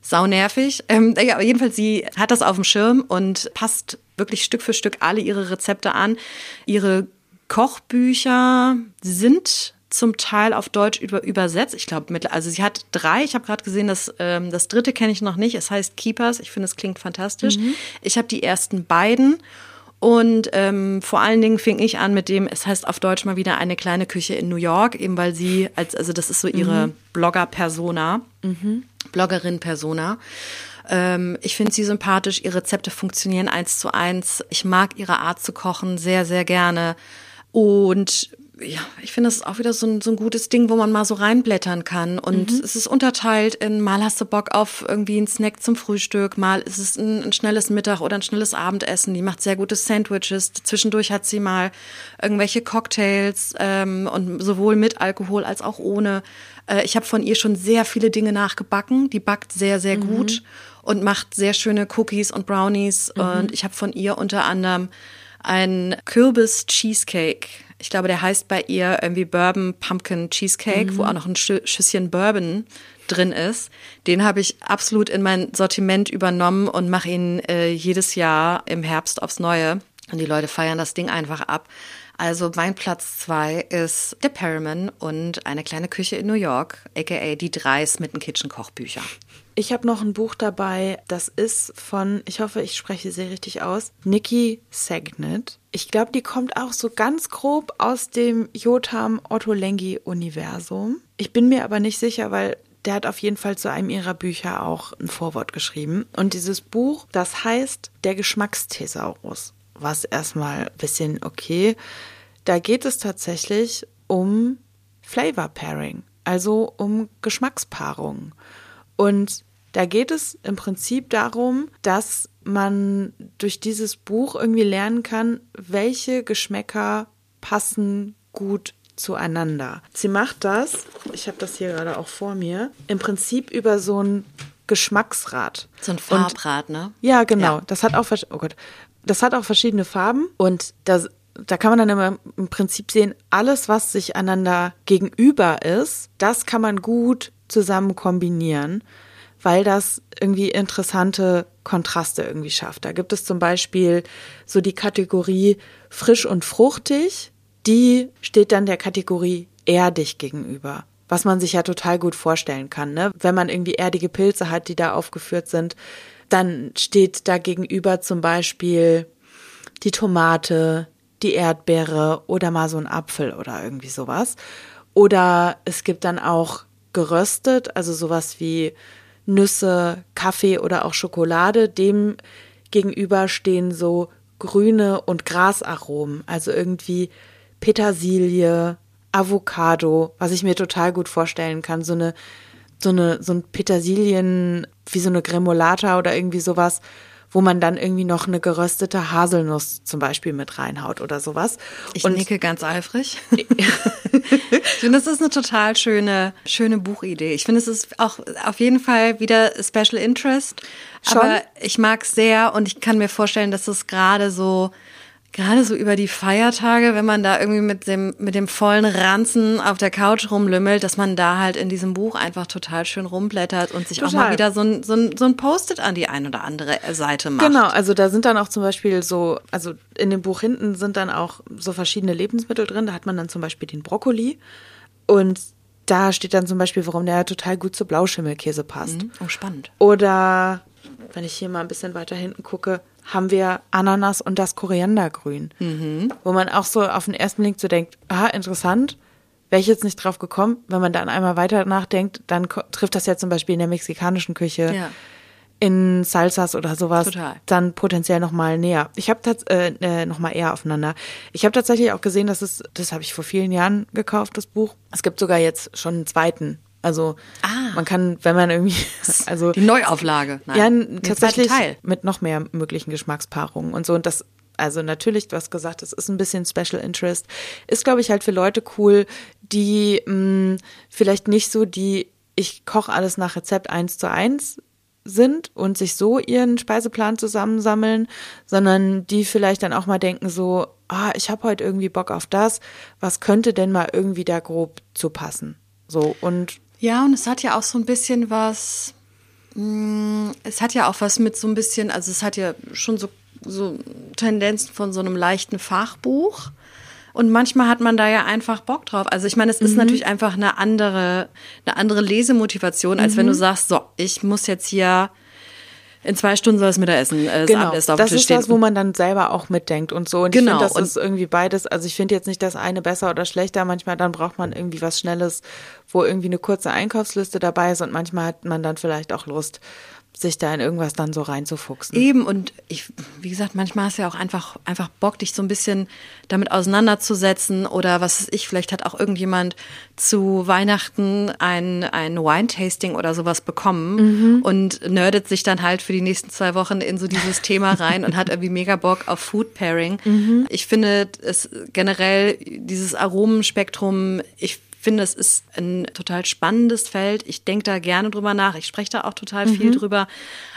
Sau nervig. Ähm, ja, jedenfalls, sie hat das auf dem Schirm und passt wirklich Stück für Stück alle ihre Rezepte an. Ihre Kochbücher sind zum Teil auf Deutsch über, übersetzt. Ich glaube, also sie hat drei. Ich habe gerade gesehen, dass ähm, das dritte kenne ich noch nicht. Es heißt Keepers. Ich finde, es klingt fantastisch. Mhm. Ich habe die ersten beiden Und ähm, vor allen Dingen fing ich an mit dem, es heißt auf Deutsch mal wieder eine kleine Küche in New York, eben weil sie, als, also das ist so ihre mhm. Blogger-Persona, mhm. Bloggerin-Persona. Ähm, ich finde sie sympathisch, ihre Rezepte funktionieren eins zu eins. Ich mag ihre Art zu kochen sehr, sehr gerne. Und ja, ich finde, das ist auch wieder so ein, so ein gutes Ding, wo man mal so reinblättern kann. Und mhm. es ist unterteilt in mal hast du Bock auf irgendwie einen Snack zum Frühstück, mal ist es ein, ein, schnelles Mittag oder ein schnelles Abendessen. Die macht sehr gute Sandwiches. Zwischendurch hat sie mal irgendwelche Cocktails ähm, und sowohl mit Alkohol als auch ohne. Äh, ich habe von ihr schon sehr viele Dinge nachgebacken. Die backt sehr, sehr mhm. gut und macht sehr schöne Cookies und Brownies. Mhm. Und ich habe von ihr unter anderem ein Kürbis-Cheesecake ich glaube, der heißt bei ihr irgendwie Bourbon Pumpkin Cheesecake, mhm. wo auch noch ein Schüsschen Bourbon drin ist. Den habe ich absolut in mein Sortiment übernommen und mache ihn äh, jedes Jahr im Herbst aufs Neue. Und die Leute feiern das Ding einfach ab. Also mein Platz zwei ist der Perriman und eine kleine Küche in New York, aka die drei Smitten Kitchen Kochbücher. Ich habe noch ein Buch dabei, das ist von, ich hoffe, ich spreche sie richtig aus, Nikki Segnet. Ich glaube, die kommt auch so ganz grob aus dem Jotam Otto Lengi Universum. Ich bin mir aber nicht sicher, weil der hat auf jeden Fall zu einem ihrer Bücher auch ein Vorwort geschrieben. Und dieses Buch, das heißt Der Geschmacksthesaurus. Was erstmal ein bisschen okay. Da geht es tatsächlich um Flavor Pairing, also um Geschmackspaarung. Und da geht es im Prinzip darum, dass man durch dieses Buch irgendwie lernen kann, welche Geschmäcker passen gut zueinander. Sie macht das, ich habe das hier gerade auch vor mir, im Prinzip über so ein Geschmacksrad. So ein Farbrad, ne? Ja, genau. Ja. Das hat auch, oh Gott, das hat auch verschiedene Farben und das, da kann man dann immer im Prinzip sehen, alles, was sich einander gegenüber ist, das kann man gut zusammen kombinieren weil das irgendwie interessante Kontraste irgendwie schafft. Da gibt es zum Beispiel so die Kategorie frisch und fruchtig, die steht dann der Kategorie erdig gegenüber. Was man sich ja total gut vorstellen kann, ne? Wenn man irgendwie erdige Pilze hat, die da aufgeführt sind, dann steht da gegenüber zum Beispiel die Tomate, die Erdbeere oder mal so ein Apfel oder irgendwie sowas. Oder es gibt dann auch geröstet, also sowas wie Nüsse, Kaffee oder auch Schokolade. Dem gegenüber stehen so grüne und Grasaromen, also irgendwie Petersilie, Avocado, was ich mir total gut vorstellen kann, so eine so eine so ein Petersilien wie so eine Gremolata oder irgendwie sowas wo man dann irgendwie noch eine geröstete Haselnuss zum Beispiel mit reinhaut oder sowas. Ich und nicke ganz eifrig. ich finde, das ist eine total schöne, schöne Buchidee. Ich finde, es ist auch auf jeden Fall wieder Special Interest. Schon? Aber ich mag es sehr und ich kann mir vorstellen, dass es gerade so gerade so über die Feiertage, wenn man da irgendwie mit dem, mit dem vollen Ranzen auf der Couch rumlümmelt, dass man da halt in diesem Buch einfach total schön rumblättert und sich total. auch mal wieder so ein, so ein, so ein Post-it an die ein oder andere Seite macht. Genau, also da sind dann auch zum Beispiel so, also in dem Buch hinten sind dann auch so verschiedene Lebensmittel drin. Da hat man dann zum Beispiel den Brokkoli und da steht dann zum Beispiel, warum der total gut zu Blauschimmelkäse passt. Mhm. Oh, spannend. Oder wenn ich hier mal ein bisschen weiter hinten gucke, haben wir Ananas und das Koriandergrün. Mhm. Wo man auch so auf den ersten Blick so denkt, ah, interessant, wäre ich jetzt nicht drauf gekommen. Wenn man dann einmal weiter nachdenkt, dann trifft das ja zum Beispiel in der mexikanischen Küche. Ja. In Salsas oder sowas Total. dann potenziell noch mal näher. Ich habe äh, äh, noch mal eher aufeinander. Ich habe tatsächlich auch gesehen, dass es, das habe ich vor vielen Jahren gekauft, das Buch. Es gibt sogar jetzt schon einen zweiten also ah. man kann, wenn man irgendwie, also die Neuauflage, Nein, ja tatsächlich mit noch mehr möglichen Geschmackspaarungen und so und das also natürlich, du hast gesagt, es ist ein bisschen Special Interest. Ist, glaube ich, halt für Leute cool, die mh, mm, vielleicht nicht so die, ich koche alles nach Rezept eins zu eins sind und sich so ihren Speiseplan zusammensammeln, sondern die vielleicht dann auch mal denken so, ah, ich habe heute irgendwie Bock auf das, was könnte denn mal irgendwie da grob zu passen? So und ja, und es hat ja auch so ein bisschen was, mh, mm, es hat ja auch was mit so ein bisschen, also es hat ja schon so, so Tendenzen von so einem leichten Fachbuch. Und manchmal hat man da ja einfach Bock drauf. Also ich meine, es ist mhm. natürlich einfach eine andere, eine andere Lesemotivation, als mhm. wenn du sagst, so, ich muss jetzt hier in zwei Stunden soll es Mittagessen, äh, das Genau, Abendessen das dem Tisch ist stehen. das, wo man dann selber auch mitdenkt und so. Und Genau, ich finde, das und- ist irgendwie beides. Also ich finde jetzt nicht das eine besser oder schlechter. Manchmal dann braucht man irgendwie was Schnelles, wo irgendwie eine kurze Einkaufsliste dabei ist und manchmal hat man dann vielleicht auch Lust, sich da in irgendwas dann so reinzufuchsen. Eben und ich, wie gesagt, manchmal hast du ja auch einfach, einfach Bock, dich so ein bisschen damit auseinanderzusetzen oder was weiß ich, vielleicht hat auch irgendjemand zu Weihnachten ein, ein Wine-Tasting oder sowas bekommen und nerdet sich dann halt für die nächsten zwei Wochen in so dieses Thema rein und hat irgendwie mega Bock auf Food Pairing. Ich finde es generell, dieses Aromenspektrum, ich finde, es ist ein total spannendes Feld. Ich denke da gerne drüber nach. Ich spreche da auch total viel drüber.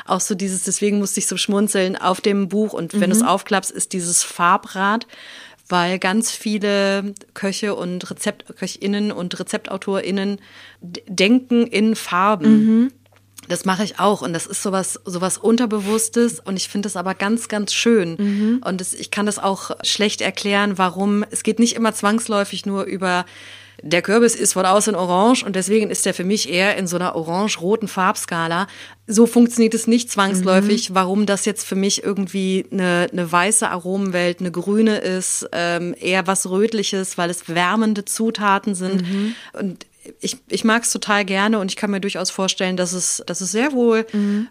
Auch so dieses, deswegen musste ich so schmunzeln auf dem Buch. Und wenn du es aufklappst, ist dieses Farbrad, weil ganz viele Köche und Rezeptköchinnen und Rezeptautorinnen denken in Farben. Das mache ich auch und das ist sowas sowas unterbewusstes und ich finde das aber ganz ganz schön und das, ich kann das auch schlecht erklären, warum es geht nicht immer zwangsläufig nur über der Kürbis ist von außen orange und deswegen ist der für mich eher in so einer orange-roten Farbskala. So funktioniert es nicht zwangsläufig, warum das jetzt für mich irgendwie eine, eine weiße Aromenwelt, eine grüne ist, ähm, eher was Rötliches, weil es wärmende Zutaten sind. Und ich, ich mag es total gerne und ich kann mir durchaus vorstellen, dass es, dass es sehr wohl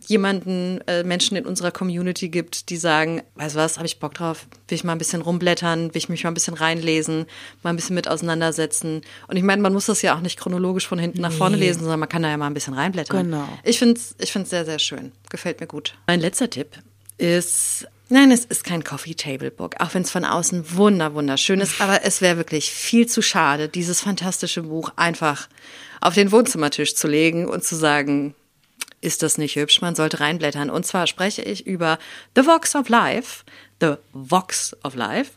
jemanden, äh, Menschen in unserer Community gibt, die sagen, weißt du was, habe ich Bock drauf, will ich mal ein bisschen rumblättern, will ich mich mal ein bisschen reinlesen, mal ein bisschen mit auseinandersetzen. Und ich meine, man muss das ja auch nicht chronologisch von hinten nach vorne lesen, sondern man kann da ja mal ein bisschen reinblättern. Genau. Ich finde es ich find's sehr, sehr schön. Gefällt mir gut. Mein letzter Tipp ist, nein, es ist kein Coffee Table Book, auch wenn es von außen wunder, wunderschön ist, aber es wäre wirklich viel zu schade, dieses fantastische Buch einfach auf den Wohnzimmertisch zu legen und zu sagen, ist das nicht hübsch? Man sollte reinblättern. Und zwar spreche ich über The Vox of Life, The Vox of Life,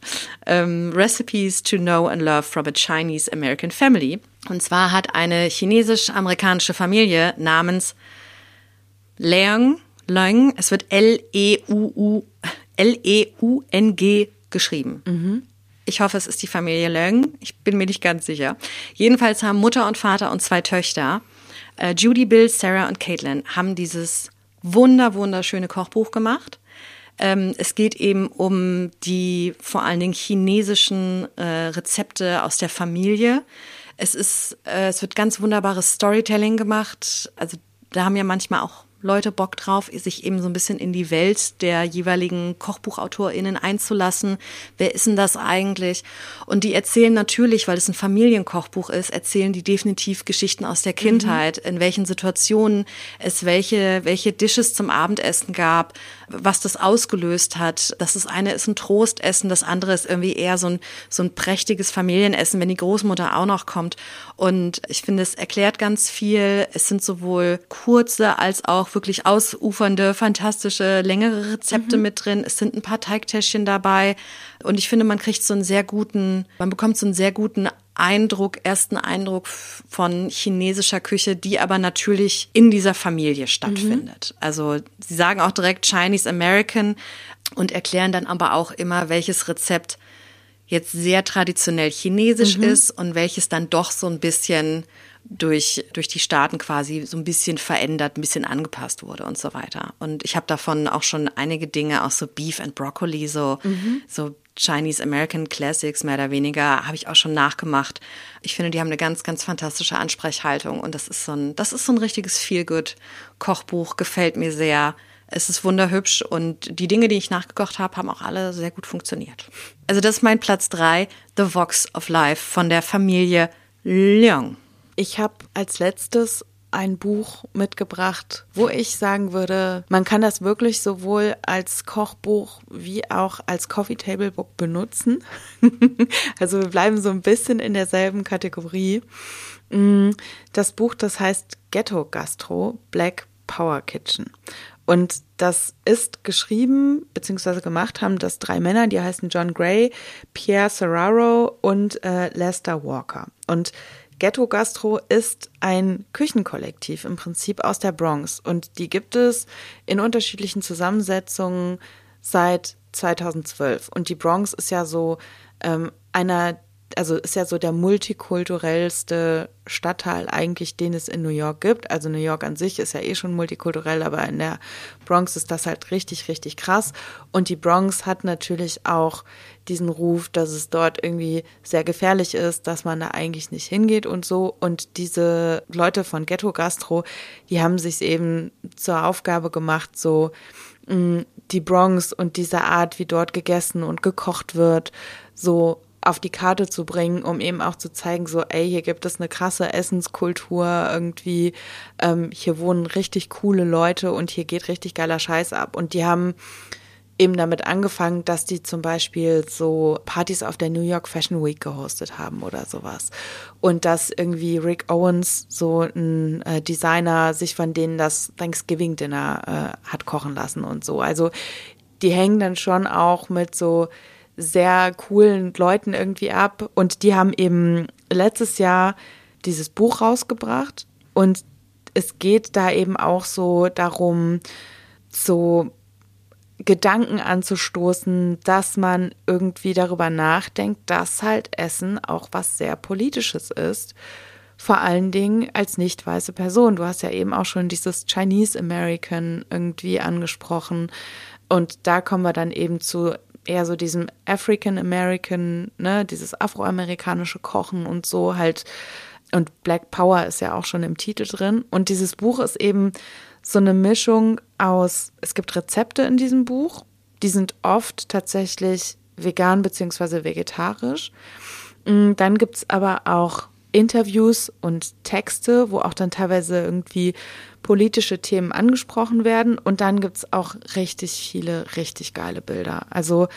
ähm, Recipes to Know and Love from a Chinese American Family. Und zwar hat eine chinesisch-amerikanische Familie namens Leung, Leung, es wird L-E-U-U, L-E-U-N-G geschrieben. Ich hoffe, es ist die Familie Leung. Ich bin mir nicht ganz sicher. Jedenfalls haben Mutter und Vater und zwei Töchter, äh, Judy, Bill, Sarah und Caitlin, haben dieses wunder, wunderschöne Kochbuch gemacht. Ähm, es geht eben um die vor allen Dingen chinesischen äh, Rezepte aus der Familie. Es ist, äh, es wird ganz wunderbares Storytelling gemacht. Also da haben ja manchmal auch Leute Bock drauf, sich eben so ein bisschen in die Welt der jeweiligen KochbuchautorInnen einzulassen. Wer ist denn das eigentlich? Und die erzählen natürlich, weil es ein Familienkochbuch ist, erzählen die definitiv Geschichten aus der Kindheit, in welchen Situationen es welche, welche Dishes zum Abendessen gab, was das ausgelöst hat. Das ist eine ist ein Trostessen, das andere ist irgendwie eher so ein, so ein prächtiges Familienessen, wenn die Großmutter auch noch kommt. Und ich finde, es erklärt ganz viel. Es sind sowohl kurze als auch wirklich ausufernde, fantastische, längere Rezepte mit drin. Es sind ein paar Teigtäschchen dabei. Und ich finde, man kriegt so einen sehr guten, man bekommt so einen sehr guten Eindruck, ersten Eindruck von chinesischer Küche, die aber natürlich in dieser Familie stattfindet. Also sie sagen auch direkt Chinese American und erklären dann aber auch immer, welches Rezept jetzt sehr traditionell chinesisch ist und welches dann doch so ein bisschen durch, durch die Staaten quasi so ein bisschen verändert, ein bisschen angepasst wurde und so weiter. Und ich habe davon auch schon einige Dinge, auch so Beef and Broccoli, so, so Chinese American Classics mehr oder weniger, habe ich auch schon nachgemacht. Ich finde, die haben eine ganz, ganz fantastische Ansprechhaltung und das ist so ein, das ist so ein richtiges Feel-Good-Kochbuch, gefällt mir sehr. Es ist wunderhübsch und die Dinge, die ich nachgekocht habe, haben auch alle sehr gut funktioniert. Also das ist mein Platz drei, The Vox of Life von der Familie Leung. Ich habe als letztes ein Buch mitgebracht, wo ich sagen würde, man kann das wirklich sowohl als Kochbuch wie auch als Coffee Table Book benutzen. also wir bleiben so ein bisschen in derselben Kategorie. Mm, Das Buch, das heißt Ghetto Gastro Black Power Kitchen. Und das ist geschrieben bzw. gemacht haben das drei Männer, die heißen John Gray, Pierre Serraro und äh, Lester Walker. Und Ghetto Gastro ist ein Küchenkollektiv im Prinzip aus der Bronx und die gibt es in unterschiedlichen Zusammensetzungen seit 2012. Und die Bronx ist ja so ähm, einer also ist ja so der multikulturellste Stadtteil eigentlich, den es in New York gibt. Also New York an sich ist ja eh schon multikulturell, aber in der Bronx ist das halt richtig, richtig krass. Und die Bronx hat natürlich auch diesen Ruf, dass es dort irgendwie sehr gefährlich ist, dass man da eigentlich nicht hingeht und so. Und diese Leute von Ghetto Gastro, die haben sich eben zur Aufgabe gemacht, so mh, mm, die Bronx und diese Art, wie dort gegessen und gekocht wird, so auf die Karte zu bringen, um eben auch zu zeigen, so, ey, hier gibt es eine krasse Essenskultur irgendwie, ähm, hier wohnen richtig coole Leute und hier geht richtig geiler Scheiß ab. Und die haben eben damit angefangen, dass die zum Beispiel so Partys auf der New York Fashion Week gehostet haben oder sowas. Und dass irgendwie Rick Owens, so ein äh, Designer, sich von denen das Thanksgiving Dinner äh, hat kochen lassen und so. Also die hängen dann schon auch mit so sehr coolen Leuten irgendwie ab. Und die haben eben letztes Jahr dieses Buch rausgebracht. Und es geht da eben auch so darum, so Gedanken anzustoßen, dass man irgendwie darüber nachdenkt, dass halt Essen auch was sehr Politisches ist. Vor allen Dingen als nicht weiße Person. Du hast ja eben auch schon dieses Chinese American irgendwie angesprochen. Und da kommen wir dann eben zu eher so diesem African American, ne, dieses afroamerikanische Kochen und so halt. Und Black Power ist ja auch schon im Titel drin. Und dieses Buch ist eben so eine Mischung aus, es gibt Rezepte in diesem Buch, die sind oft tatsächlich vegan beziehungsweise vegetarisch. Mm, dann gibt es aber auch Interviews und Texte, wo auch dann teilweise irgendwie politische Themen angesprochen werden. Und dann gibt es auch richtig viele, richtig geile Bilder. Also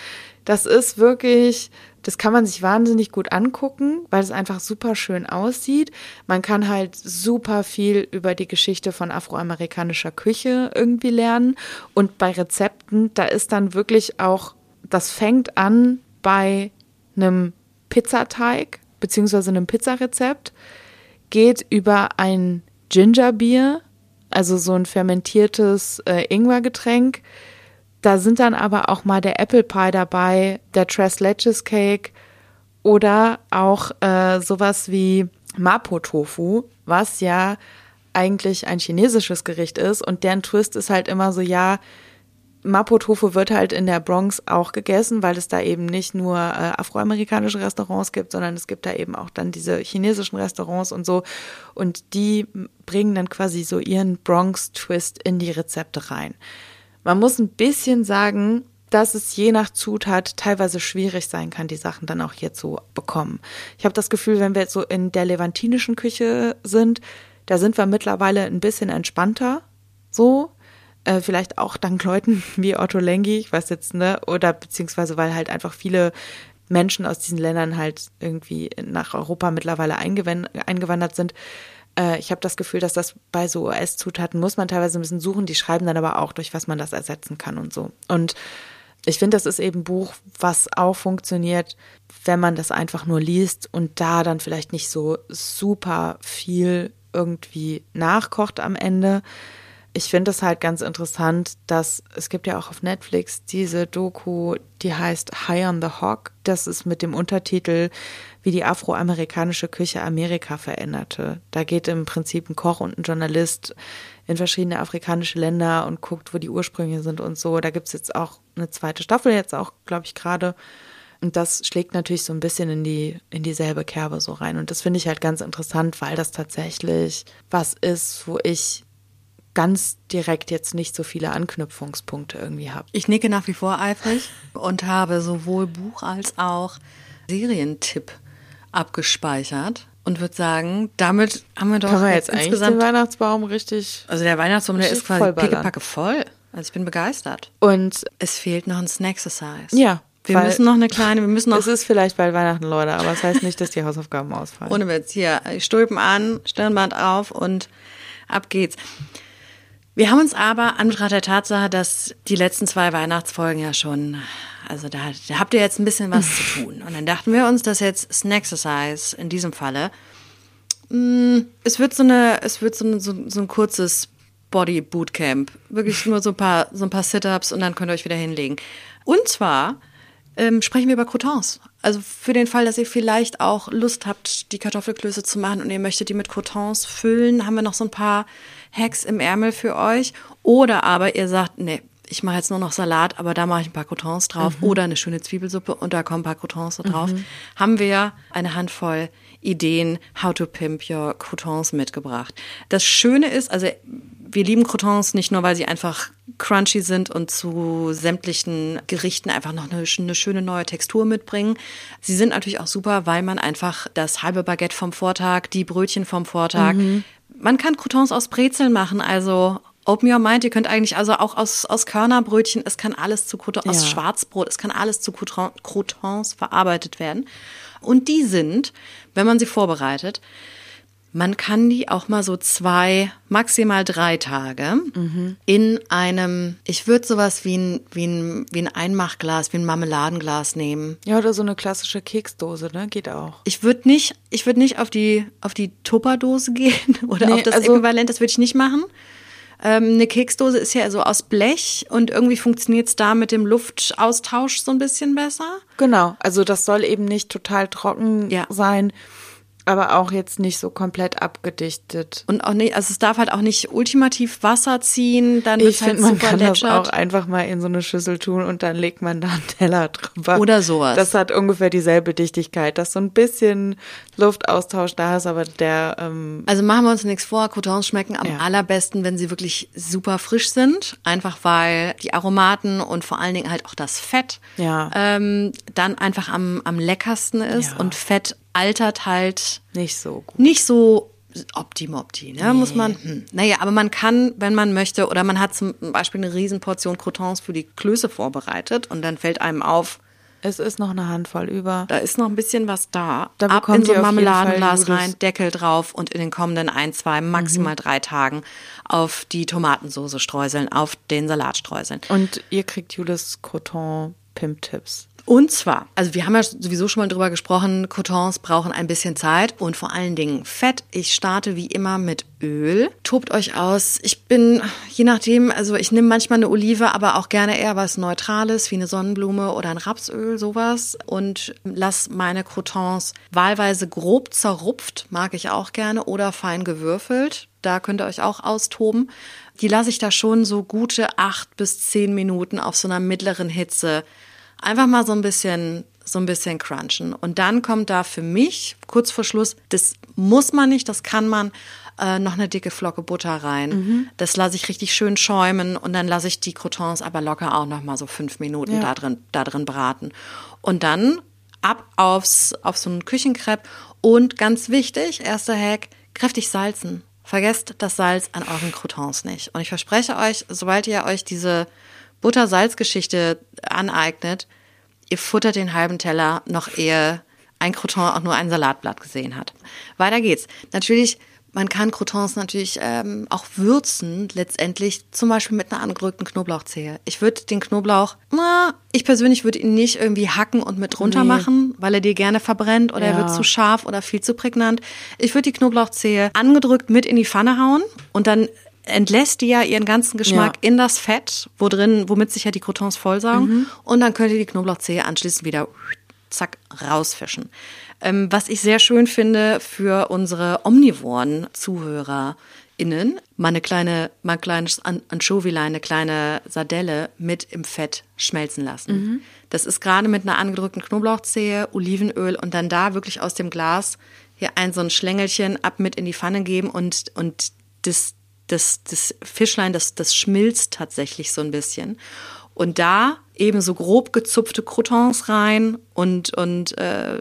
das ist wirklich, das kann man sich wahnsinnig gut angucken, weil es einfach super schön aussieht. Man kann halt super viel über die Geschichte von afroamerikanischer Küche irgendwie lernen. Und bei Rezepten, da ist dann wirklich auch, das fängt an bei einem Pizzateig beziehungsweise einem Pizzarezept, geht über ein Gingerbier, also so ein fermentiertes äh, Ingwergetränk. Da sind dann aber auch mal der Apple Pie dabei, der Tres Leches Cake oder auch äh, sowas wie Mapo Tofu, was ja eigentlich ein chinesisches Gericht ist und deren Twist ist halt immer so, ja, Mapo-Tofu wird halt in der Bronx auch gegessen, weil es da eben nicht nur äh, afroamerikanische Restaurants gibt, sondern es gibt da eben auch dann diese chinesischen Restaurants und so. Und die bringen dann quasi so ihren Bronx-Twist in die Rezepte rein. Man muss ein bisschen sagen, dass es je nach Zutat teilweise schwierig sein kann, die Sachen dann auch hier zu bekommen. Ich habe das Gefühl, wenn wir jetzt so in der levantinischen Küche sind, da sind wir mittlerweile ein bisschen entspannter so. Äh, vielleicht auch dank Leuten wie Otto Lengi, ich weiß jetzt, ne, oder beziehungsweise weil halt einfach viele Menschen aus diesen Ländern halt irgendwie nach Europa mittlerweile eingewandert sind. Äh, ich habe das Gefühl, dass das bei so US-Zutaten muss man teilweise ein bisschen suchen. Die schreiben dann aber auch, durch was man das ersetzen kann und so. Und ich finde, das ist eben ein Buch, was auch funktioniert, wenn man das einfach nur liest und da dann vielleicht nicht so super viel irgendwie nachkocht am Ende ich finde es halt ganz interessant, dass es gibt ja auch auf Netflix diese Doku, die heißt High on the Hawk. Das ist mit dem Untertitel, wie die afroamerikanische Küche Amerika veränderte. Da geht im Prinzip ein Koch und ein Journalist in verschiedene afrikanische Länder und guckt, wo die Ursprünge sind und so. Da gibt es jetzt auch eine zweite Staffel, jetzt auch, glaube ich, gerade. Und das schlägt natürlich so ein bisschen in die, in dieselbe Kerbe so rein. Und das finde ich halt ganz interessant, weil das tatsächlich was ist, wo ich ganz direkt jetzt nicht so viele Anknüpfungspunkte irgendwie habe. Ich nicke nach wie vor eifrig und habe sowohl Buch als auch Serientipp abgespeichert und würde sagen, damit haben wir doch Kann jetzt, jetzt insgesamt den Weihnachtsbaum richtig. Also der Weihnachtsbaum, der ist quasi pickepacke voll. Also ich bin begeistert. Und es fehlt noch ein Snack-Exercise. Ja. Wir müssen noch eine kleine, wir müssen noch. Es ist vielleicht bald Weihnachten, Leute, aber es das heißt nicht, dass die Hausaufgaben ausfallen. Ohne Witz, hier, Stulpen an, Stirnband auf und ab geht's. Wir haben uns aber an der Tatsache, dass die letzten zwei Weihnachtsfolgen ja schon, also da, da habt ihr jetzt ein bisschen was zu tun. Und dann dachten wir uns, dass jetzt Snackexercise in diesem Falle, mh, mm, es wird so eine, es wird so ein, so, so ein kurzes Body Bootcamp. Wirklich nur so ein paar, so ein paar Sit-Ups und dann könnt ihr euch wieder hinlegen. Und zwar ähm, sprechen wir über Croutons. Also für den Fall, dass ihr vielleicht auch Lust habt, die Kartoffelklöße zu machen und ihr möchtet die mit Croutons füllen, haben wir noch so ein paar Hacks im Ärmel für euch. Oder aber ihr sagt, nee, ich mache jetzt nur noch Salat, aber da mache ich ein paar Croutons drauf oder eine schöne Zwiebelsuppe und da kommen ein paar Croutons drauf. Haben wir eine Handvoll Ideen, how to pimp your Croutons mitgebracht. Das Schöne ist, also wir lieben Croutons nicht nur, weil sie einfach crunchy sind und zu sämtlichen Gerichten einfach noch eine, eine, schöne neue Textur mitbringen. Sie sind natürlich auch super, weil man einfach das halbe Baguette vom Vortag, die Brötchen vom Vortag, man kann Croutons aus Brezeln machen, also Open Your Mind, ihr könnt eigentlich also auch aus, aus Körnerbrötchen, es kann alles zu Croutons, aus Ja. Schwarzbrot, es kann alles zu Crouton- Croutons verarbeitet werden. Und die sind, wenn man sie vorbereitet, man kann die auch mal so zwei, maximal drei Tage in einem, ich würde sowas wie ein, wie, ein, wie ein Einmachglas, wie ein Marmeladenglas nehmen. Ja, oder so eine klassische Keksdose, ne? Geht auch. Ich würde nicht, ich würde nicht auf die, auf die Tupperdose gehen oder Nee, auf das also- Äquivalent, das würde ich nicht machen. Ähm, eine Keksdose ist ja so aus Blech und irgendwie funktioniert es da mit dem Luftaustausch so ein bisschen besser. Genau, also das soll eben nicht total trocken Ja. sein, aber auch jetzt nicht so komplett abgedichtet. Und auch nicht, also es darf halt auch nicht ultimativ Wasser ziehen, dann Ich halt finde, man super kann das auch einfach mal in so eine Schüssel tun und dann legt man da einen Teller drüber. Oder sowas. Das hat ungefähr dieselbe Dichtigkeit, dass so ein bisschen Luftaustausch da ist, aber der, ähm, Also machen wir uns nichts vor, Croutons schmecken am Ja. allerbesten, wenn sie wirklich super frisch sind. Einfach weil die Aromaten und vor allen Dingen halt auch das Fett Ja. ähm, dann einfach am, am leckersten ist. Ja. Und Fett altert halt nicht so gut. nicht so optimopti, ne? Muss man, hm. naja, aber man kann, wenn man möchte, oder man hat zum Beispiel eine Riesenportion Croutons für die Klöße vorbereitet und dann fällt einem auf, Es ist noch eine Handvoll über. da ist noch ein bisschen was da. Da Ab in so ein Marmeladenglas rein, Deckel drauf und in den kommenden ein, zwei, maximal Mhm. drei Tagen auf die Tomatensoße streuseln, auf den Salat streuseln. Und ihr kriegt Julis Croton Pimp-Tipps. Und zwar, also wir haben ja sowieso schon mal drüber gesprochen, Croutons brauchen ein bisschen Zeit und vor allen Dingen Fett. Ich starte wie immer mit Öl. Tobt euch aus. Ich bin, je nachdem, also ich nehme manchmal eine Olive, aber auch gerne eher was Neutrales, wie eine Sonnenblume oder ein Rapsöl, sowas. Und lass meine Croutons wahlweise grob zerrupft, mag ich auch gerne, oder fein gewürfelt. Da könnt ihr euch auch austoben. Die lasse ich da schon so gute acht bis zehn Minuten auf so einer mittleren Hitze einfach mal so ein bisschen so ein bisschen crunchen. Und dann kommt da für mich kurz vor Schluss das muss man nicht das kann man äh, noch eine dicke Flocke Butter rein. Das lasse ich richtig schön schäumen und dann lasse ich die Croutons aber locker auch noch mal so fünf Minuten Ja. da drin da drin braten. Und dann ab aufs auf so einen Küchenkrepp und ganz wichtig erster Hack kräftig salzen. Vergesst das Salz an euren Croutons nicht. Und ich verspreche euch sobald ihr euch diese Butter-Salz-Geschichte aneignet, ihr futtert den halben Teller noch ehe ein Crouton auch nur ein Salatblatt gesehen hat. Weiter geht's. Natürlich, man kann Croutons natürlich ähm, auch würzen, letztendlich zum Beispiel mit einer angerückten Knoblauchzehe. Ich würde den Knoblauch, na, ich persönlich würde ihn nicht irgendwie hacken und mit runter Nee. machen, weil er dir gerne verbrennt oder er Ja. wird zu scharf oder viel zu prägnant. Ich würde die Knoblauchzehe angedrückt mit in die Pfanne hauen und dann entlässt die ja ihren ganzen Geschmack Ja. in das Fett, wo drin, womit sich ja die Croutons vollsaugen. Und dann könnt ihr die Knoblauchzehe anschließend wieder zack rausfischen. Ähm, was ich sehr schön finde für unsere omnivoren ZuhörerInnen, mal eine kleine, mal ein kleines An Anchovilein, eine kleine Sardelle mit im Fett schmelzen lassen. Das ist gerade mit einer angedrückten Knoblauchzehe, Olivenöl und dann da wirklich aus dem Glas hier ein so ein Schlängelchen ab mit in die Pfanne geben und, und das, das, das Fischlein, das, das schmilzt tatsächlich so ein bisschen. Und da eben so grob gezupfte Croutons rein und, und äh,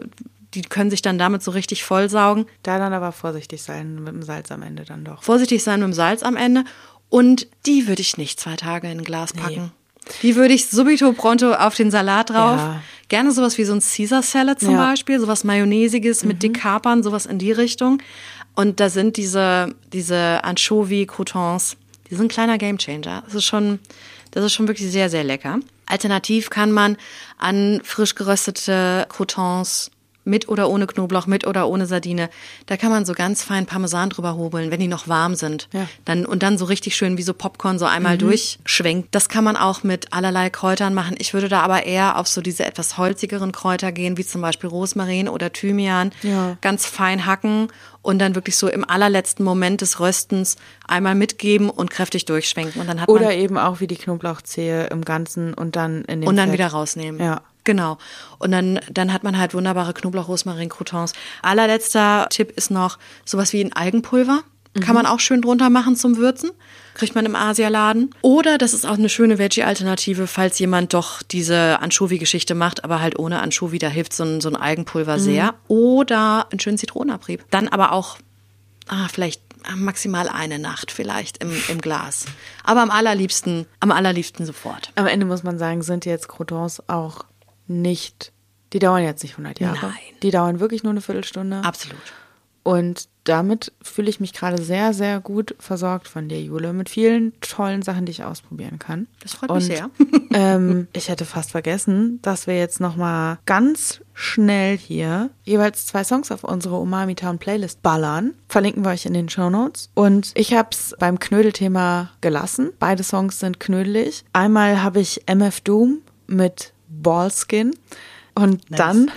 die können sich dann damit so richtig vollsaugen. Da dann aber vorsichtig sein mit dem Salz am Ende dann doch. Vorsichtig sein mit dem Salz am Ende. Und die würde ich nicht zwei Tage in ein Glas packen. Die würde ich subito pronto auf den Salat drauf. Ja. Gerne sowas wie so ein Caesar Salad zum Ja. Beispiel, sowas Mayonnaisiges mit dick Kapern, sowas in die Richtung. Und da sind diese, diese Anchovy-Croutons, die sind ein kleiner Gamechanger. Das ist schon, das ist schon wirklich sehr, sehr lecker. Alternativ kann man an frisch geröstete Croutons mit oder ohne Knoblauch, mit oder ohne Sardine. Da kann man so ganz fein Parmesan drüber hobeln, wenn die noch warm sind. Ja. Dann, und dann so richtig schön wie so Popcorn so einmal durchschwenkt. Das kann man auch mit allerlei Kräutern machen. Ich würde da aber eher auf so diese etwas holzigeren Kräuter gehen, wie zum Beispiel Rosmarin oder Thymian. Ja. Ganz fein hacken und dann wirklich so im allerletzten Moment des Röstens einmal mitgeben und kräftig durchschwenken. Und dann hat Oder man eben auch wie die Knoblauchzehe im Ganzen und dann in den und dann Fett. wieder rausnehmen. Ja. Genau. Und dann, dann hat man halt wunderbare Knoblauch-Rosmarin-Croutons. Allerletzter Tipp ist noch sowas wie ein Algenpulver. Kann man auch schön drunter machen zum Würzen. Kriegt man im Asialaden. Oder das ist auch eine schöne Veggie-Alternative, falls jemand doch diese Anchovy-Geschichte macht, aber halt ohne Anchovy, da hilft so ein, so ein Algenpulver sehr. Oder einen schönen Zitronenabrieb. Dann aber auch, ah, vielleicht maximal eine Nacht vielleicht im, im Glas. Aber am allerliebsten, am allerliebsten sofort. Am Ende muss man sagen, sind jetzt Croutons auch nicht, die dauern jetzt nicht 100 Jahre. Nein. Die dauern wirklich nur eine Viertelstunde. Absolut. Und damit fühle ich mich gerade sehr, sehr gut versorgt von dir, Jule, mit vielen tollen Sachen, die ich ausprobieren kann. Das freut Und, mich sehr. ähm, ich hätte fast vergessen, dass wir jetzt noch mal ganz schnell hier jeweils zwei Songs auf unsere Umami Town Playlist ballern. Verlinken wir euch in den Show Notes. Und ich habe es beim Knödelthema gelassen. Beide Songs sind knödelig. Einmal habe ich MF Doom mit Ballskin und dann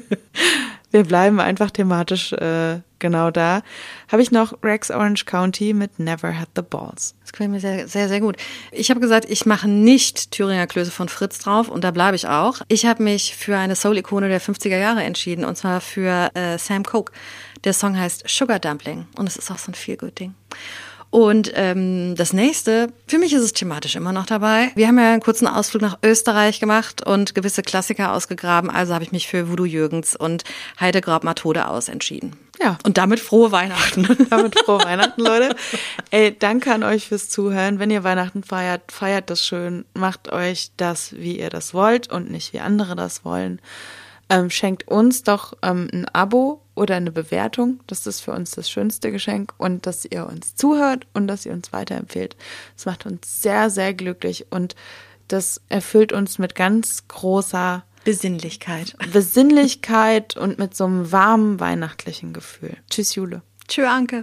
wir bleiben einfach thematisch äh, genau da. Habe ich noch Rex Orange County mit Never Had the Balls. Das gefällt mir sehr, sehr, sehr gut. Ich habe gesagt, ich mache nicht Thüringer Klöße von Fritz drauf und da bleibe ich auch. Ich habe mich für eine Soul-Ikone der 50er Jahre entschieden und zwar für äh, Sam Cooke. Der Song heißt Sugar Dumpling und es ist auch so ein Feel-Good-Ding. Und ähm, das nächste, für mich ist es thematisch immer noch dabei. Wir haben ja einen kurzen Ausflug nach Österreich gemacht und gewisse Klassiker ausgegraben. Also habe ich mich für Voodoo Jürgens und Heidegrab Methode aus entschieden. Ja. Und damit frohe Weihnachten. Damit frohe Weihnachten, Leute. Ey, danke an euch fürs Zuhören. Wenn ihr Weihnachten feiert, feiert das schön. Macht euch das, wie ihr das wollt und nicht wie andere das wollen. Ähm, schenkt uns doch ähm, ein Abo oder eine Bewertung. Das ist für uns das schönste Geschenk. Und dass ihr uns zuhört und dass ihr uns weiterempfehlt. Das macht uns sehr, sehr glücklich. Und das erfüllt uns mit ganz großer Besinnlichkeit. Besinnlichkeit und mit so einem warmen weihnachtlichen Gefühl. Tschüss, Jule. Tschö, Anke.